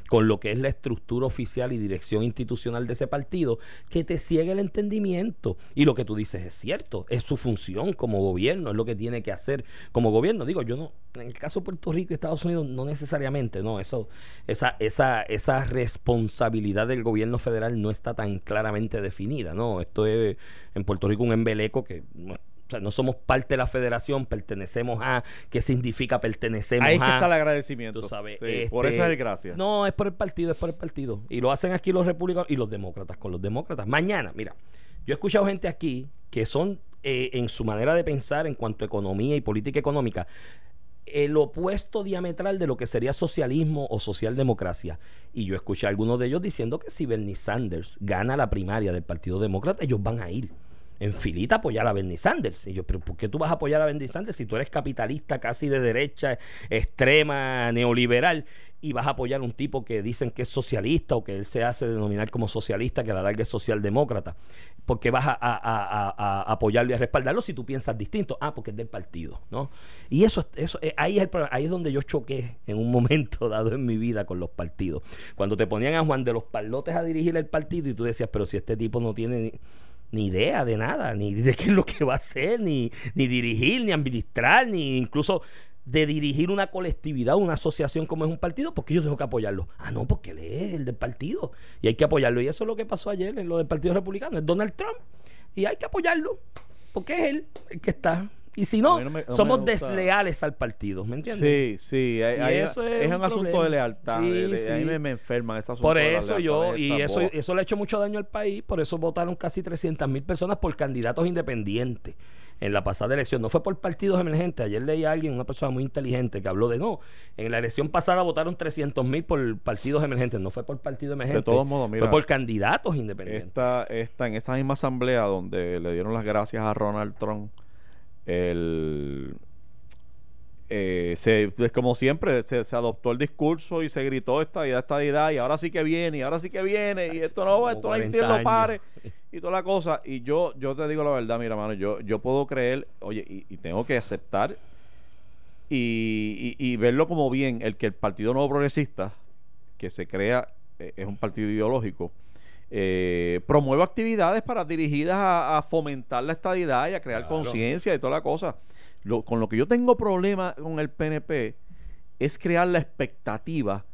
con lo que es la estructura oficial y dirección institucional de ese partido, que te ciega el entendimiento. Y lo que tú dices es cierto, es su función como gobierno, es lo que tiene que hacer como gobierno. Digo, yo no, en el caso de Puerto Rico y Estados Unidos, no necesariamente, no, eso, esa, esa, esa responsabilidad del gobierno federal no está tan claramente definida, ¿no? Esto es en Puerto Rico un embeleco que no, o sea, no somos parte de la federación, pertenecemos a, ¿qué significa pertenecemos Ahí a? está el agradecimiento. Tú sabes, Sí, por este, eso es el gracias. No, es por el partido, es por el partido. Y lo hacen aquí los republicanos y los demócratas con los demócratas. Mañana, mira, yo he escuchado gente aquí que son, eh, en su manera de pensar en cuanto a economía y política económica, el opuesto diametral de lo que sería socialismo o socialdemocracia. Y yo escuché a algunos de ellos diciendo que si Bernie Sanders gana la primaria del Partido Demócrata, ellos van a ir en filita apoyar a Bernie Sanders. Y yo, pero ¿por qué tú vas a apoyar a Bernie Sanders si tú eres capitalista casi de derecha, extrema, neoliberal? y vas a apoyar a un tipo que dicen que es socialista o que él se hace denominar como socialista, que a la larga es socialdemócrata, porque vas a, a- apoyarlo y a respaldarlo si tú piensas distinto. Ah, porque es del partido, ¿no? Y eso, eso eh, ahí, es el ahí es donde yo choqué en un momento [LAUGHS] dado en mi vida con los partidos. Cuando te ponían a Juan de los Palotes a dirigir el partido y tú decías, pero si este tipo no tiene ni, ni idea de nada, ni de qué es lo que va a hacer, ni, ni dirigir, ni administrar, ni incluso de dirigir una colectividad, una asociación como es un partido, porque yo tengo que apoyarlo. Ah, no, porque él es el del partido y hay que apoyarlo. Y eso es lo que pasó ayer en lo del Partido Republicano, es Donald Trump y hay que apoyarlo, porque es él el que está. Y si no, me- somos desleales al partido, ¿me entiendes? Sí, sí, hay- hay- eso es es, un un asunto problema. de lealtad. Sí, de- de- A mí sí. me, me enferman estas asunto Por de eso yo, y eso, eso le ha hecho mucho daño al país, por eso votaron casi 300 mil personas por candidatos independientes en la pasada elección. No fue por partidos emergentes. Ayer leí a alguien, una persona muy inteligente, que habló de no. En la elección pasada votaron 300 mil por partidos emergentes. No fue por partido emergente. todos modos, mira, fue por candidatos independientes. Esta, esta, en esa misma asamblea donde le dieron las gracias a Ronald Trump, el, eh, se, como siempre, se, se adoptó el discurso y se gritó esta idea, esta idea, y ahora sí que viene, y ahora sí que viene, y esto no, esto no hay 40 quien lo pare, y toda la cosa. Y yo, yo te digo la verdad, mira, mano, yo, yo puedo creer, oye, y, y tengo que aceptar y, y- y verlo como bien, el que el Partido Nuevo Progresista, que se crea, eh, es un partido ideológico, eh, promueve actividades para dirigidas a, a fomentar la estadidad y a crear Claro. conciencia y toda la cosa. Lo- con lo que yo tengo problema con el PNP es crear la expectativa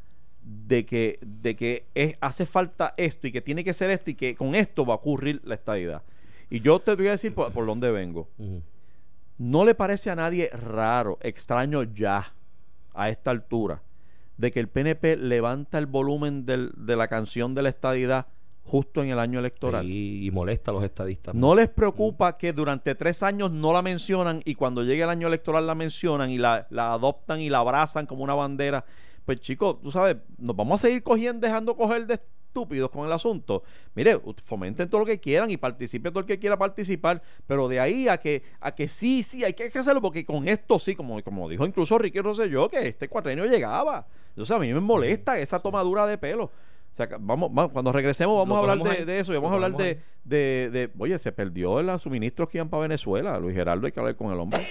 de que, de que es- hace falta esto y que tiene que ser esto y que con esto va a ocurrir la estadidad. Y yo te voy a decir por, por dónde vengo. ¿No le parece a nadie raro, extraño ya, a esta altura, de que el PNP levanta el volumen del- de la canción de la estadidad justo en el año electoral? Y, y molesta a los estadistas. ¿No les preocupa que durante tres años no la mencionan y cuando llegue el año electoral la mencionan y la, la adoptan y la abrazan como una bandera? Pues chicos, tú sabes, nos vamos a seguir cogiendo, dejando coger de estúpidos con el asunto. Mire, fomenten todo lo que quieran y participe todo el que quiera participar, pero de ahí a que a que sí, sí, hay que hacerlo porque con esto sí, como, como dijo incluso Ricky Rosselló, que este cuatrenio llegaba. Entonces a mí me molesta esa tomadura de pelo. O sea, vamos, vamos, cuando regresemos vamos Lo a hablar de, ahí. de eso y vamos Lo a hablar de, de, de- oye, se perdió los suministros que iban para Venezuela. Luis Geraldo, hay que hablar con el hombre.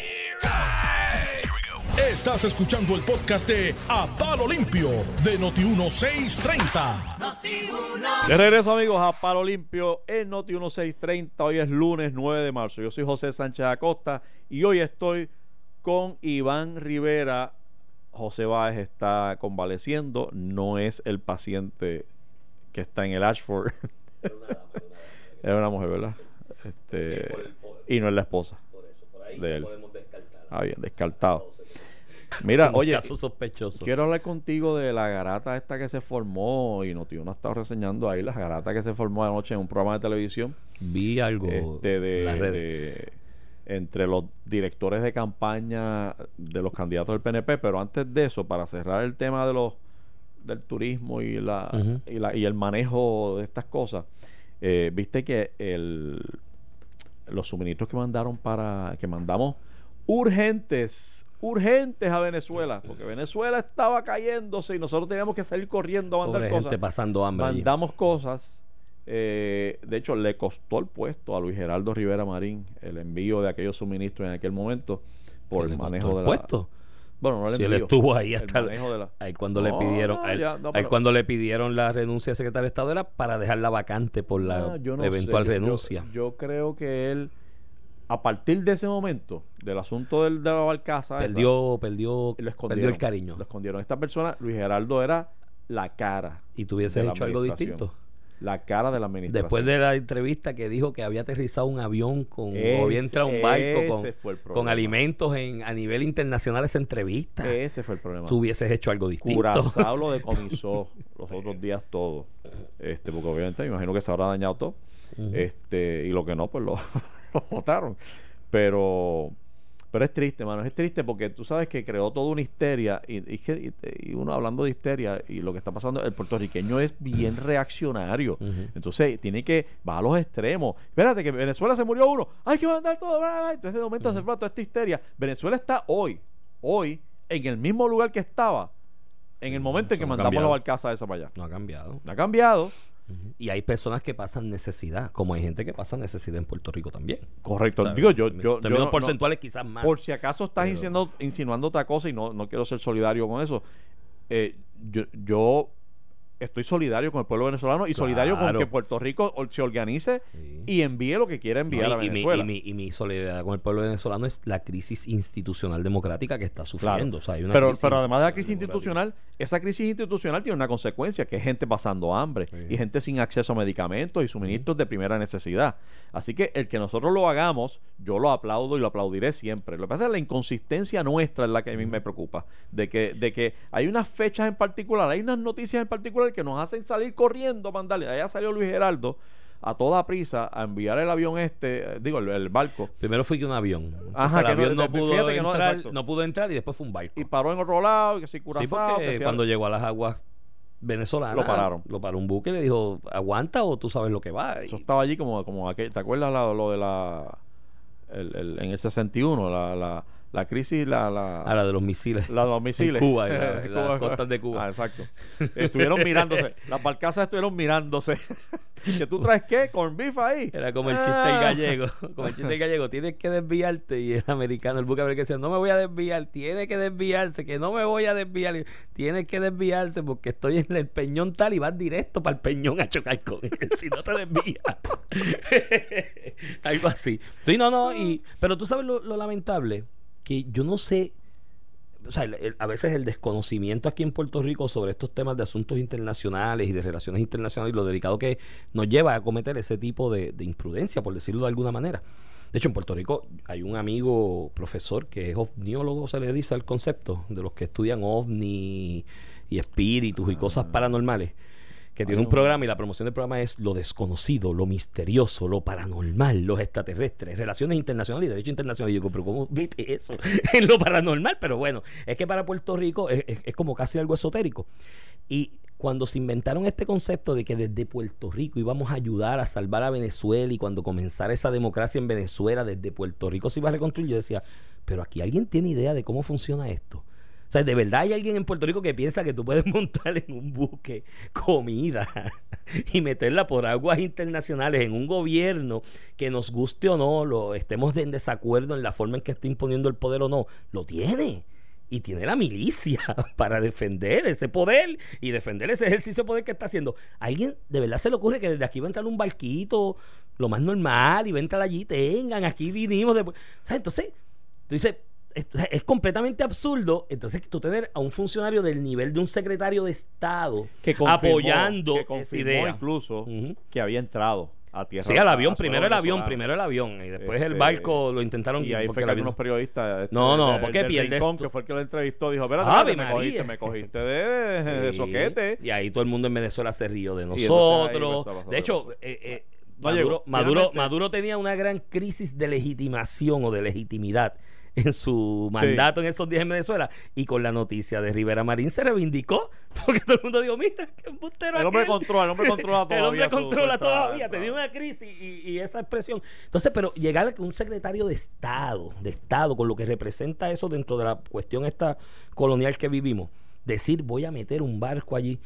Estás escuchando el podcast de A Palo Limpio de Noti1630. De regreso, amigos, a Palo Limpio en Noti 1630. Hoy es lunes 9 de marzo. Yo soy José Sánchez Acosta y hoy estoy con Iván Rivera. José Báez está convaleciendo, no es el paciente que está en el Ashford. [LAUGHS] Era una mujer, ¿verdad? Este, y no es la esposa de él. Ah, bien, descartado. Mira, [LAUGHS] oye, caso sospechoso. Quiero hablar contigo de la garata esta que se formó y Notiuno ha estado reseñando ahí la garata que se formó anoche en un programa de televisión Vi algo este, de, en las redes. de- entre los directores de campaña de los candidatos del PNP, pero antes de eso, para cerrar el tema de los del turismo y la, y, la y el manejo de estas cosas, eh, viste que el los suministros que mandaron para que mandamos urgentes urgentes a Venezuela porque Venezuela estaba cayéndose y nosotros teníamos que salir corriendo a mandar Pobre cosas gente pasando hambre. allí. mandamos cosas eh, de hecho le costó el puesto a Luis Geraldo Rivera Marín el envío de aquellos suministros en aquel momento por ¿Que el le manejo de el la puesto? bueno no el Si él estuvo ahí el hasta el- manejo de la- Ahí cuando No, le pidieron, no, ya, no, ahí pero- cuando le pidieron la renuncia de secretario de Estado era para dejarla vacante por la Ah, yo eventual sé, yo- renuncia. Yo, creo que él, a partir de ese momento, del asunto del, de la barcaza, esa, perdió, perdió, lo perdió escondieron, el cariño. Lo escondieron. Esta persona, Luis Geraldo, era la cara. Y tuviese hecho algo distinto. La cara de la administración. Después de la entrevista que dijo que había aterrizado un avión con, Ese- o había entrado un barco con, alimentos en, a nivel internacional esa entrevista. Ese fue el problema. Tú hubieses hecho algo distinto. Curazao lo [LAUGHS] decomisó los otros días todo. Este, porque obviamente me imagino que se habrá dañado todo. Este, y lo que no, pues lo, [LAUGHS] lo votaron. Pero, pero es triste, mano. Es triste porque tú sabes que creó toda una histeria. Y, y, que- y- y uno hablando de histeria y lo que está pasando, el puertorriqueño es bien reaccionario. Entonces tiene que va a los extremos. Espérate, que en Venezuela se murió uno. Hay que mandar todo. bla, bla. Entonces de momento se forma toda esta histeria. Venezuela está hoy, hoy, en el mismo lugar que estaba en el momento en que no mandamos la barcaza esa para allá. No ha cambiado. Ha cambiado, Y hay personas que pasan necesidad, como hay gente que pasa necesidad en Puerto Rico también. correcto. ¿Sabes? Digo, yo, yo, no- porcentuales quizás más. por si acaso estás Pero- insinuando, insinuando otra cosa y no, no quiero ser solidario con eso. eh, yo, yo estoy solidario con el pueblo venezolano y solidario con que Puerto Rico se organice Sí. y envíe lo que quiera enviar No, a y, y mi, Venezuela. y mi- y mi solidaridad con el pueblo venezolano es la crisis institucional democrática que está sufriendo. O sea, hay una pero, pero además de la crisis institucional, esa crisis institucional tiene una consecuencia, que es gente pasando hambre Sí. y gente sin acceso a medicamentos y suministros de primera necesidad. Así que el que nosotros lo hagamos, yo lo aplaudo y lo aplaudiré siempre. Lo que pasa es que la inconsistencia nuestra es la que a mí me preocupa. De que, de que hay unas fechas en particular, hay unas noticias en particular que nos hacen salir corriendo, mandarle. Allá salió Luis Geraldo a toda prisa a enviar el avión este, eh, digo, el, el barco. Primero fue que un avión. Ajá, que no- avión no, de- pudo fíjate que no, entrar, pudo entrar y después fue un barco. Y paró en otro lado, que si Sí, Curazao, porque que cuando llegó a las aguas venezolanas, Lo pararon. Lo paró un buque y le dijo, aguanta o tú sabes lo que va. Eso estaba allí como, como aquel, ¿te acuerdas la- lo de la el, el- en el 61, la, la, la crisis, la, la, a la de los misiles. la de los misiles? En Cuba, la- [LAUGHS] las costas de Cuba. Ah, exacto. Estuvieron mirándose, [LAUGHS] las barcazas estuvieron mirándose. [LAUGHS] ¿Que tú traes qué? ¿Con beef ahí? Era como el chiste del Ah. gallego. Como el chiste del gallego. Tienes que desviarte. Y el americano, el buque americano decía, no me voy a desviar. Tiene que desviarse. Que no me voy a desviar. Y, Tiene que desviarse porque estoy en el peñón tal y vas directo para el peñón a chocar con él. si no te desvías. Algo así. Sí, no, no. Y, pero tú sabes lo, lo lamentable. Que yo no sé o sea, el- el- a veces el desconocimiento aquí en Puerto Rico sobre estos temas de asuntos internacionales y de relaciones internacionales y lo delicado que nos lleva a cometer ese tipo de, de imprudencia, por decirlo de alguna manera. De hecho, en Puerto Rico hay un amigo profesor que es ovniólogo, se le dice al concepto, de los que estudian ovni y espíritus y cosas paranormales, que tiene un programa y la promoción del programa es lo desconocido, lo misterioso, lo paranormal, los extraterrestres, relaciones internacionales y derecho internacional. Y yo digo, pero ¿cómo viste eso [LAUGHS] en lo paranormal? Pero bueno, es que para Puerto Rico es, es- es como casi algo esotérico. Y cuando se inventaron este concepto de que desde Puerto Rico íbamos a ayudar a salvar a Venezuela y cuando comenzara esa democracia en Venezuela, desde Puerto Rico se iba a reconstruir, yo decía, pero aquí alguien tiene idea de cómo funciona esto. Sea, de verdad hay alguien en Puerto Rico que piensa que tú puedes [LAUGHS] montar en un buque comida [LAUGHS] y meterla por aguas internacionales en un gobierno que nos guste o no, lo estemos en desacuerdo en la forma en que está imponiendo el poder o no, lo tiene. Y tiene la milicia [LAUGHS] para defender ese poder y defender ese ejercicio de poder que está haciendo. ¿A alguien de verdad se le ocurre que desde aquí va a entrar un barquito, lo más normal, y va a entrar allí, tengan, aquí vinimos. De... O sea, entonces, tú dices, es, es completamente absurdo. Entonces, tú tener a un funcionario del nivel de un secretario de Estado Que confirmó- apoyando que esa confirmó idea. incluso que había entrado a tierra. Sí, al avión, primero el avión, primero el avión, y después el Este, barco lo intentaron Y ahí fue que algunos periodistas. este, No, no, porque pierdes Rincón, que fue el que lo entrevistó, dijo: Espérate, ¡Ave espérate, me cogiste, me cogiste de, de Sí, soquete. Y ahí todo el mundo en Venezuela se rió de nosotros. de hecho, eh, eh, No Maduro. Maduro, Maduro tenía una gran crisis de legitimación o de legitimidad en su mandato en esos días en Venezuela y con la noticia de Rivera Marín se reivindicó [LAUGHS] porque todo el mundo dijo mira qué embustero El hombre aquel". controla, el hombre controla [LAUGHS] el todavía. hombre su- controla todavía tenía una crisis y, y esa expresión entonces pero llegar a que un secretario de Estado de Estado con lo que representa eso dentro de la cuestión esta colonial que vivimos decir voy a meter un barco allí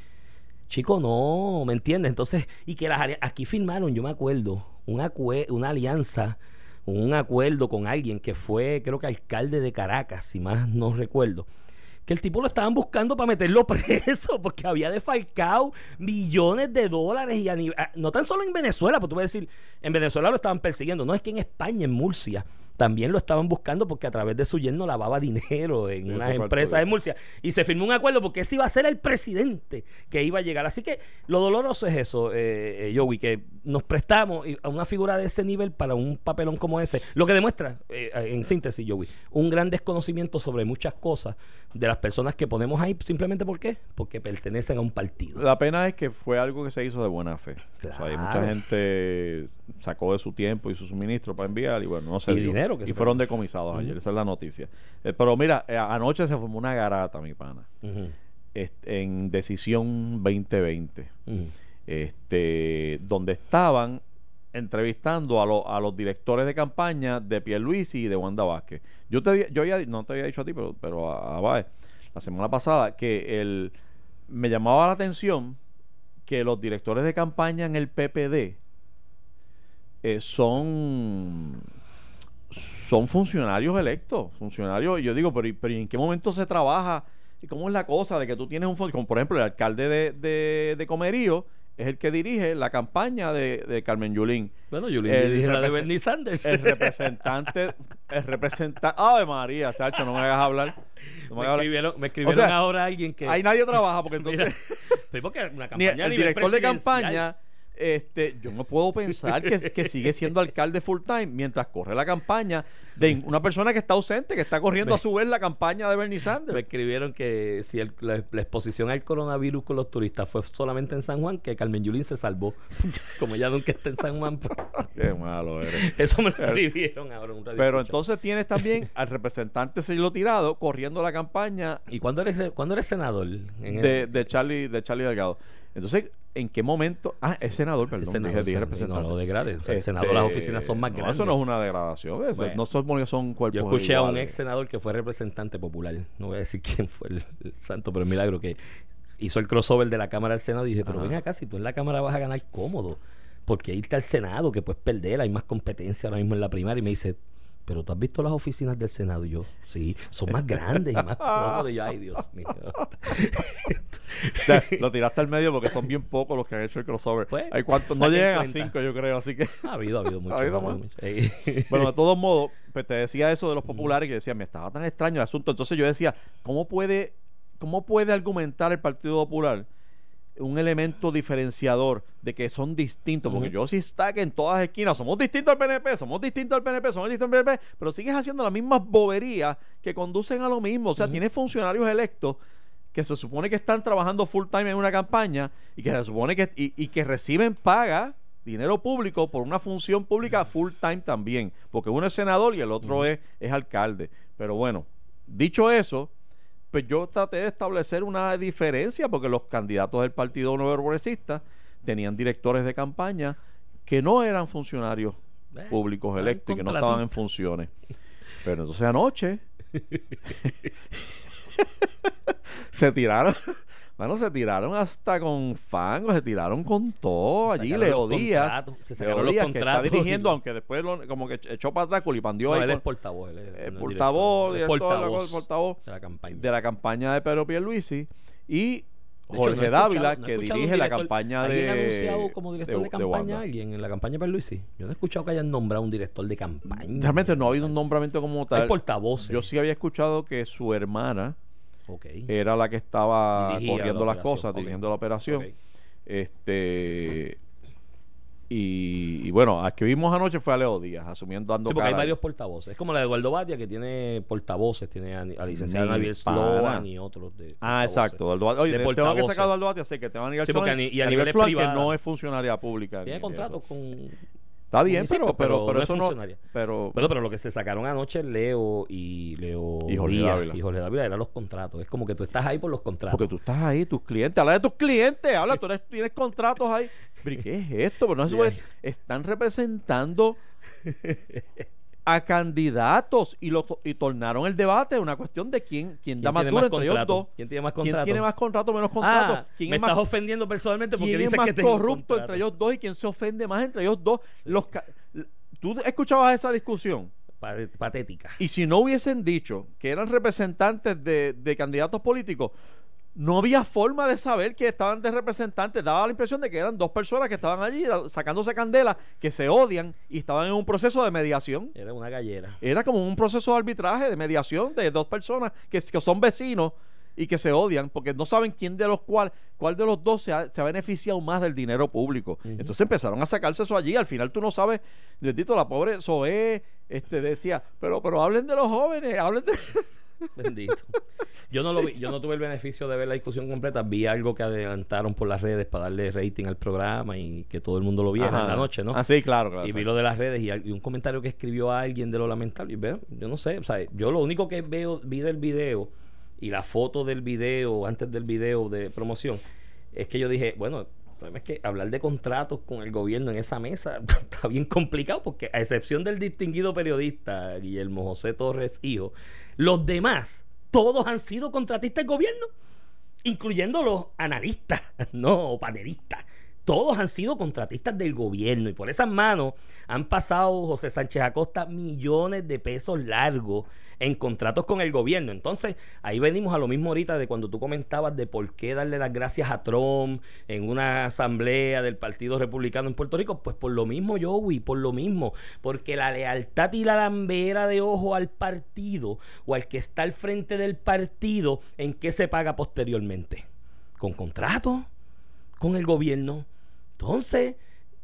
Chico, no, ¿me entiendes? Entonces, y que las aquí firmaron, yo me acuerdo, una, una alianza, un acuerdo con alguien que fue, creo que alcalde de Caracas, si más no recuerdo. Que el tipo lo estaban buscando para meterlo [LAUGHS] preso porque había defalcado millones de dólares y no tan solo en Venezuela, porque tú vas a decir, en Venezuela lo estaban persiguiendo, no es que en España, en Murcia, también lo estaban buscando porque a través de su yerno lavaba dinero en Sí, unas empresas eso. Murcia y se firmó un acuerdo porque ese iba a ser el presidente que iba a llegar. Así que lo doloroso es eso, eh, eh, Joey, que nos prestamos a una figura de ese nivel para un papelón como ese. Lo que demuestra, eh, en síntesis, Joey, un gran desconocimiento sobre muchas cosas de las personas que ponemos ahí simplemente ¿por qué? Porque pertenecen a un partido. La pena es que fue algo que se hizo de buena fe. O sea, hay mucha gente sacó de su tiempo y su suministro para enviar y bueno, no se Y dio. dinero que y se fueron fue. decomisados ayer, esa es la noticia. Eh, pero mira, eh, anoche se formó una garata, mi pana, este, en Decisión 2020, ujú. este, donde estaban entrevistando a, lo- a los directores de campaña de Pierluisi y de Wanda Vázquez. Yo te yo había- no te había dicho a ti, pero, pero a, a Baez. La la semana pasada, que el, me llamaba la atención que los directores de campaña en el PPD eh, son son funcionarios electos, funcionarios, yo digo, pero, ¿y- pero ¿y en qué momento se trabaja? ¿Y cómo es la cosa de que tú tienes un como por ejemplo el alcalde de, de, de Comerío es el que dirige la campaña de, de Carmen Yulín. Bueno, le El dije la de Bernie Sanders. El representante, el representante, ¡Ave María, chacho! No me hagas hablar. No me me hagas hablar. escribieron, me escribieron sea, ahora alguien que. Ahí nadie trabaja porque entonces [LAUGHS] Mira, porque una ni campaña el, a el director de campaña este yo no puedo pensar que, que sigue siendo alcalde full time mientras corre la campaña de una persona que está ausente que está corriendo a su vez la campaña de Bernie Me Sanders escribieron que si el- la, la exposición al coronavirus con los turistas fue solamente en San Juan, que Carmen Yulín se salvó. [LAUGHS] Como ella nunca está en San Juan, [LAUGHS] qué malo eres [LAUGHS] eso me lo escribieron ahora un radio pero entonces tienes también al representante Siglo Tirado corriendo la campaña ¿Y cuándo eres, re- cuándo eres senador? En el- de, de Charlie de Charlie Delgado entonces ¿en qué momento? ah es senador el perdón senador, dije, representante No lo. O sea, el Este, senador, las oficinas son más no, grandes. eso no es una degradación Bueno. no que son cuerpos Yo escuché a un ex senador que fue representante popular. No voy a decir [LAUGHS] quién fue el, el santo, pero es milagro que hizo el crossover de la Cámara al Senado y dije, pero Ajá. ven acá, si tú en la Cámara vas a ganar cómodo, porque irte al Senado, que puedes perder, hay más competencia ahora mismo en la primaria, y me dice, pero tú has visto las oficinas del Senado y yo, sí, son más grandes y más cómodas. Y yo, ay, Dios mío. [LAUGHS] O sea, lo tiraste al medio porque son bien pocos los que han hecho el crossover. Pues, Hay cuantos, no llegan a cinco, yo creo, así que. ha habido, ha habido mucho. [LAUGHS] Ha habido ha habido más. mucho. Ey. Bueno, de todos modos, pues te decía eso de los populares que decía, me estaba tan extraño el asunto. Entonces yo decía, ¿cómo puede, cómo puede argumentar el Partido Popular un elemento diferenciador de que son distintos? Porque yo sí está que en todas esquinas somos distintos al PNP, somos distintos al PNP, somos distintos al PNP, pero sigues haciendo las mismas boberías que conducen a lo mismo. O sea, tienes funcionarios electos que se supone que están trabajando full time en una campaña y que se supone que y, y que reciben paga dinero público por una función pública full time también, porque uno es senador y el otro es, es alcalde. Pero bueno, dicho eso, pues yo traté de establecer una diferencia porque los candidatos del Partido Nuevo Progresista tenían directores de campaña que no eran funcionarios Eh, públicos electos y que no estaban en funciones. Pero entonces anoche [LAUGHS] [LAUGHS] se tiraron, bueno, se tiraron hasta con fango, se tiraron con todo. Allí Sacaron Leo los Díaz, contratos, se Leo sacaron los Díaz, que está dirigiendo, y- aunque después lo- como que echó para atrás, culipandió No, ahí él es con- portavoz. Él es, eh, no es portavoz, es la cosa, portavoz portavoz de la campaña. de la campaña de Pedro Pierluisi y De hecho, Jorge no Dávila, no que dirige la campaña ¿Alguien de ha anunciado como director de, de- de campaña a alguien en la campaña de Pierluisi? Yo no he escuchado que hayan nombrado un director de campaña. Realmente no ha habido un nombramiento como tal. Hay portavoces. Yo sí había escuchado que su hermana Era la que estaba Dirigía corriendo la las cosas, dirigiendo la operación. Este y, y bueno, a que vimos anoche fue a Leo Díaz, asumiendo dando Sí, porque hay cara. varios portavoces. Es como la de Eduardo Batia, que tiene portavoces. Tiene a, a la licenciada pana. Sloan y otros. De Ah, exacto. Eduardo. Oye, De tengo que portavoces. sacar a Eduardo Batia, sé que te van a ir Sí, a y a nivel que no es funcionaria pública. Tiene ni- contrato con. Está bien, pero, pero, pero pero no es eso no. Pero, pero lo que se sacaron anoche Leo y Leo Y Jorge Díaz Dávila. y Jorge Dávila eran los contratos. Es como que tú estás ahí por los contratos. Porque tú estás ahí, tus clientes, habla de tus clientes, habla, tú eres- tienes contratos ahí. Pero ¿y ¿qué es esto? Pero no supone- están representando [LAUGHS] a candidatos y lo y tornaron el debate una cuestión de quién, quién da ¿Quién más duro entre ellos dos. ¿Quién tiene más ¿Quién contrato? tiene más contrato, menos contrato? Ah, ¿Quién me es más, estás ofendiendo personalmente porque quién es más que tengo un corrupto contrato. entre ellos dos y quién se ofende más entre ellos dos? Los ¿Tú escuchabas esa discusión? Pa- Patética. Y si no hubiesen dicho que eran representantes de, de candidatos políticos, no había forma de saber que estaban de representantes. Daba la impresión de que eran dos personas que estaban allí sacándose candela, que se odian y estaban en un proceso de mediación. Era una gallera. Era como un proceso de arbitraje, de mediación de dos personas que, que son vecinos y que se odian porque no saben quién de los cual, cuál de los dos se ha, se ha beneficiado más del dinero público. Entonces empezaron a sacarse eso allí. Al final tú no sabes, bendito, la pobre Zoé este, decía, pero, pero hablen de los jóvenes, hablen de... [LAUGHS] [LAUGHS] Bendito. Yo no lo vi, yo no tuve el beneficio de ver la discusión completa. Vi algo que adelantaron por las redes para darle rating al programa y que todo el mundo lo viera Ajá. en la noche, ¿no? Ah, sí, claro, claro. y vi lo de las redes y, un comentario que escribió a alguien de lo lamentable. Y yo no sé, o sea, yo lo único que veo, vi del video y la foto del video, antes del video de promoción, es que yo dije, bueno, el problema es que hablar de contratos con el gobierno en esa mesa [LAUGHS] está bien complicado porque a excepción del distinguido periodista Guillermo José Torres Hijo, los demás todos han sido contratistas del gobierno, incluyendo los analistas, [LAUGHS] no panelistas. Todos han sido contratistas del gobierno y por esas manos han pasado José Sánchez Acosta millones de pesos largos en contratos con el gobierno. Entonces, ahí venimos a lo mismo ahorita de cuando tú comentabas de por qué darle las gracias a Trump en una asamblea del Partido Republicano en Puerto Rico. Pues por lo mismo, Joey, por lo mismo. Porque la lealtad y la lambera de ojo al partido o al que está al frente del partido, ¿en qué se paga posteriormente? ¿Con contrato? ¿Con el gobierno? Entonces,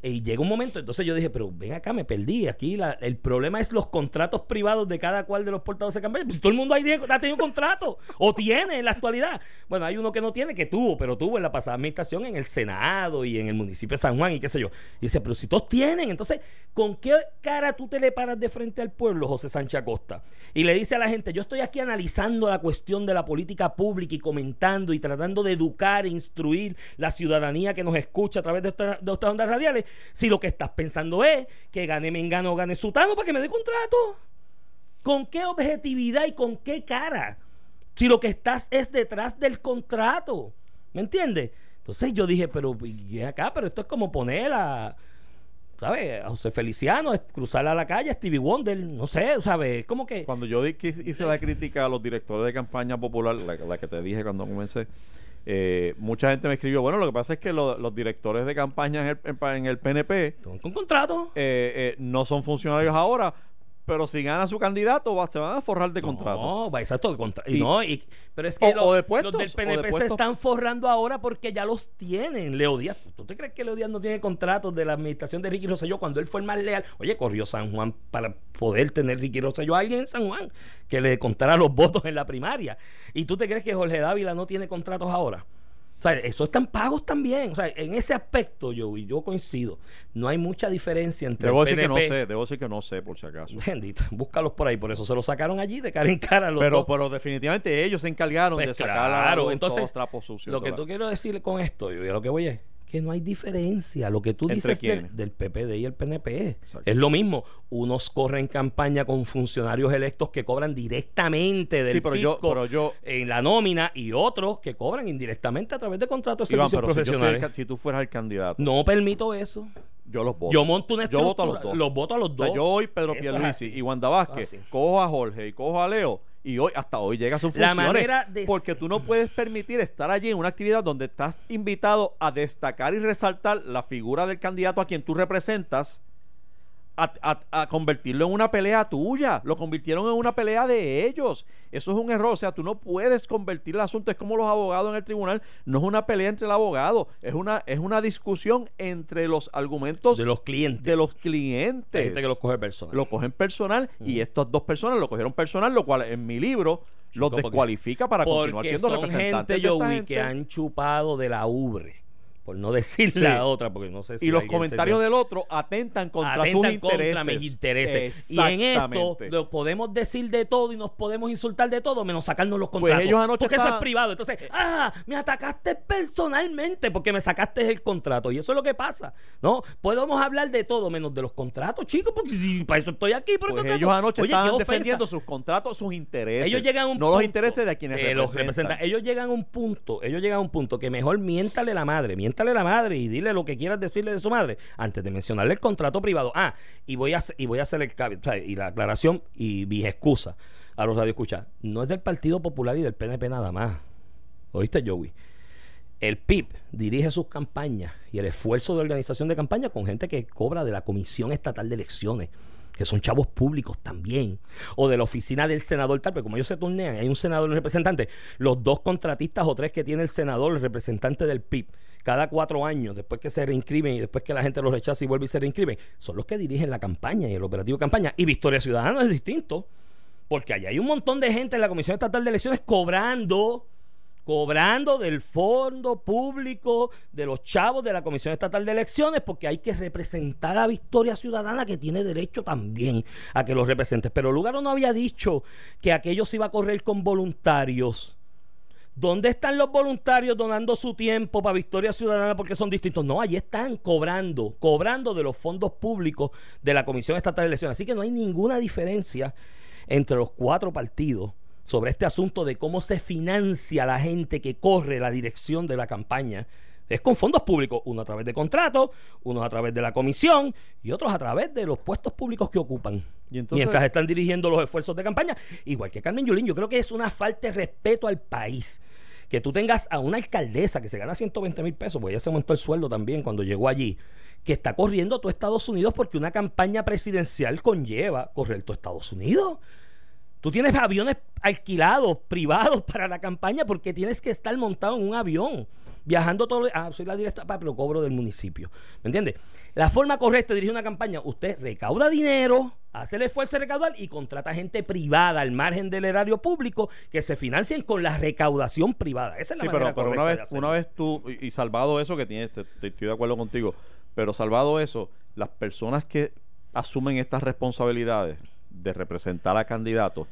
y llega un momento, entonces yo dije, pero ven acá, me perdí. Aquí la, el problema es los contratos privados de cada cual de los portadores de campaña. Pues todo el mundo ahí ha tenido un contrato, [LAUGHS] o tiene en la actualidad. Bueno, hay uno que no tiene, que tuvo, pero tuvo en la pasada administración en el Senado y en el municipio de San Juan y qué sé yo. Y dice, pero si todos tienen, entonces, ¿con qué cara tú te le paras de frente al pueblo, José Sánchez Acosta? Y le dice a la gente, yo estoy aquí analizando la cuestión de la política pública y comentando y tratando de educar e instruir la ciudadanía que nos escucha a través de, esta, de estas ondas radiales si lo que estás pensando es que gane Mengano o gane Sutano para que me dé contrato. ¿Con qué objetividad y con qué cara? Si lo que estás es detrás del contrato. ¿Me entiendes? Entonces yo dije, pero y acá, pero esto es como poner a, ¿sabes? A José Feliciano, cruzar a la calle, a Stevie Wonder, no sé, ¿sabes? Como que... Cuando yo hice la crítica a los directores de campaña popular, la que te dije cuando comencé, eh, mucha gente me escribió, bueno, lo que pasa es que los directores de campaña en el, PNP... Con contrato. Eh, eh, no son funcionarios ahora, pero si gana su candidato va, se van a forrar de contrato. No, va exacto. Y, no, pero es que los del PNP se están forrando ahora porque ya los tienen. Leo Díaz, ¿tú te crees que Leo Díaz no tiene contratos de la administración de Ricky Rosselló cuando él fue el más leal? Oye, corrió San Juan para poder tener Ricky Rosselló a alguien en San Juan que le contara los votos en la primaria. ¿Y tú te crees que Jorge Dávila no tiene contratos ahora? O sea, eso están pagos también. O sea, en ese aspecto yo y yo coincido. No hay mucha diferencia entre debo decir que no sé, debo decir que no sé por si acaso. Bendito, [LAUGHS] búscalos por ahí, por eso se lo sacaron allí de cara en cara los pero, dos. Pero definitivamente ellos se encargaron pues de sacar claro, entonces, trapos sucios. Lo que tú quiero decir con esto, yo lo que voy es que no hay diferencia. Lo que tú dices del, PPD y el PNP es lo mismo. Unos corren campaña con funcionarios electos que cobran directamente del fisco en la nómina y otros que cobran indirectamente a través de contratos de servicios profesionales. Si, tú fueras el candidato. No permito eso. Yo los voto. Yo monto una Yo voto a los dos. Los voto a los dos. yo hoy Pedro Pierluisi y Wanda Vázquez, cojo a Jorge y cojo a Leo y hoy hasta hoy llega a sus funciones. porque tú no puedes permitir estar allí en una actividad donde estás invitado a destacar y resaltar la figura del candidato a quien tú representas a, convertirlo en una pelea tuya. Lo convirtieron en una pelea de ellos. Eso es un error. O sea, tú no puedes convertir el asunto. Es como los abogados en el tribunal. No es una pelea entre el abogado. Es una, es una discusión entre los argumentos de los clientes. De los clientes. gente que lo coge personal. Lo cogen personal. Y estas dos personas lo cogieron personal, lo cual en mi libro los descualifica para continuar siendo son representantes. Gente, yo vi que han chupado de la ubre por no decir la otra, porque no sé si. Y los comentarios del otro atentan contra sus intereses. mis intereses. Y en esto lo podemos decir de todo y nos podemos insultar de todo, menos sacarnos los pues contratos. ellos anoche porque eso es privado. Entonces, ah, me atacaste personalmente porque me sacaste el contrato. Y eso es lo que pasa. ¿No? Podemos hablar de todo menos de los contratos, chicos, porque si para eso estoy aquí. Por pues ellos anoche estaban defendiendo sus contratos, sus intereses. Ellos llegan a un no los intereses de quienes representan. Ellos llegan a un punto, ellos llegan a un punto que mejor miéntale la madre, miéntale la madre y dile lo que quieras decirle de su madre antes de mencionarle el contrato privado. Ah, y voy a, y voy a hacer el cambio y la aclaración y mi excusa a los radioescuchas. No es del Partido Popular y del PNP nada más. ¿Oíste, Joey? El PIB dirige sus campañas y el esfuerzo de organización de campaña con gente que cobra de la Comisión Estatal de Elecciones que son chavos públicos también, o de la oficina del senador tal, pero como ellos se turnean, hay un senador y un representante, los dos contratistas o tres que tiene el senador, el representante del PIB, cada cuatro años, después que se reinscriben y después que la gente los rechaza y vuelve y se reinscriben, son los que dirigen la campaña y el operativo de campaña. Y Victoria Ciudadana es distinto, porque allá hay un montón de gente en la Comisión Estatal de Elecciones cobrando cobrando del fondo público de los chavos de la Comisión Estatal de Elecciones porque hay que representar a Victoria Ciudadana que tiene derecho también a que los represente. Pero Lugaro no había dicho que aquello se iba a correr con voluntarios. ¿Dónde están los voluntarios donando su tiempo para Victoria Ciudadana porque son distintos? No, allí están cobrando, cobrando de los fondos públicos de la Comisión Estatal de Elecciones. Así que no hay ninguna diferencia entre los cuatro partidos sobre este asunto de cómo se financia la gente que corre la dirección de la campaña. Es con fondos públicos, uno a través de contratos, uno a través de la comisión y otros a través de los puestos públicos que ocupan. Y entonces- mientras están dirigiendo los esfuerzos de campaña, igual que Carmen Yulín, yo creo que es una falta de respeto al país. Que tú tengas a una alcaldesa que se gana 120 mil pesos, porque ella se montó el sueldo también cuando llegó allí, que está corriendo todo Estados Unidos porque una campaña presidencial conlleva correr todo Estados Unidos. Tú tienes aviones alquilados, privados [LAUGHS] para la campaña porque tienes que estar montado en un avión. Viajando todo. Ah, soy la directa, pero cobro del municipio. ¿Me entiendes? La forma correcta de dirigir una campaña, usted recauda dinero, hace el esfuerzo de recaudar y contrata gente privada al margen del erario público que se financien con la recaudación privada. Esa es la Sí, manera pero, pero una de vez, hacerlo. una vez tú, y, y salvado eso que tienes, te- te- estoy de acuerdo contigo, pero salvado eso, las personas que asumen estas responsabilidades de representar a candidatos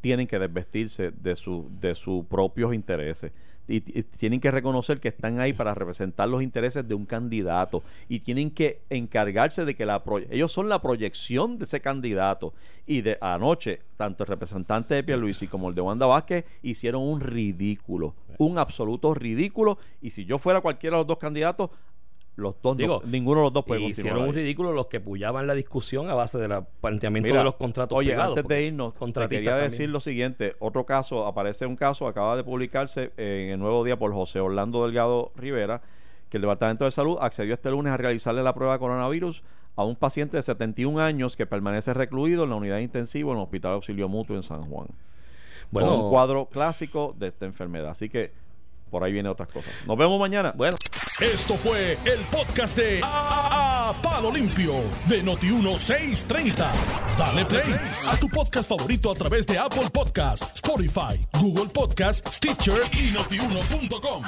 tienen que desvestirse de, su, de sus propios intereses. Y, tienen que reconocer que están ahí para representar los intereses de un candidato. Y tienen que encargarse de que la pro- ellos son la proyección de ese candidato. Y de anoche tanto el representante de Pierluisi como el de Wanda Vázquez hicieron un ridículo un absoluto ridículo. Y si yo fuera cualquiera de los dos candidatos los dos no- Digo, ninguno de los dos puede Y hicieron un ridículo los que puyaban la discusión a base del planteamiento Mira, de los contratos Oye, privados. antes de irnos, te quería también. decir lo siguiente. Otro caso, aparece un caso, acaba de publicarse en el Nuevo Día por José Orlando Delgado Rivera, que el Departamento de Salud accedió este lunes a realizarle la prueba de coronavirus a un paciente de 71 años que permanece recluido en la unidad intensiva en el Hospital Auxilio Mutuo en San Juan. Bueno, Con un cuadro clásico de esta enfermedad. Así que por ahí viene otras cosas. Nos vemos mañana. bueno. Esto fue el podcast de A, A Palo Limpio de Noti1630. Dale play a tu podcast favorito a través de Apple Podcasts, Spotify, Google Podcasts, Stitcher y notiuno.com.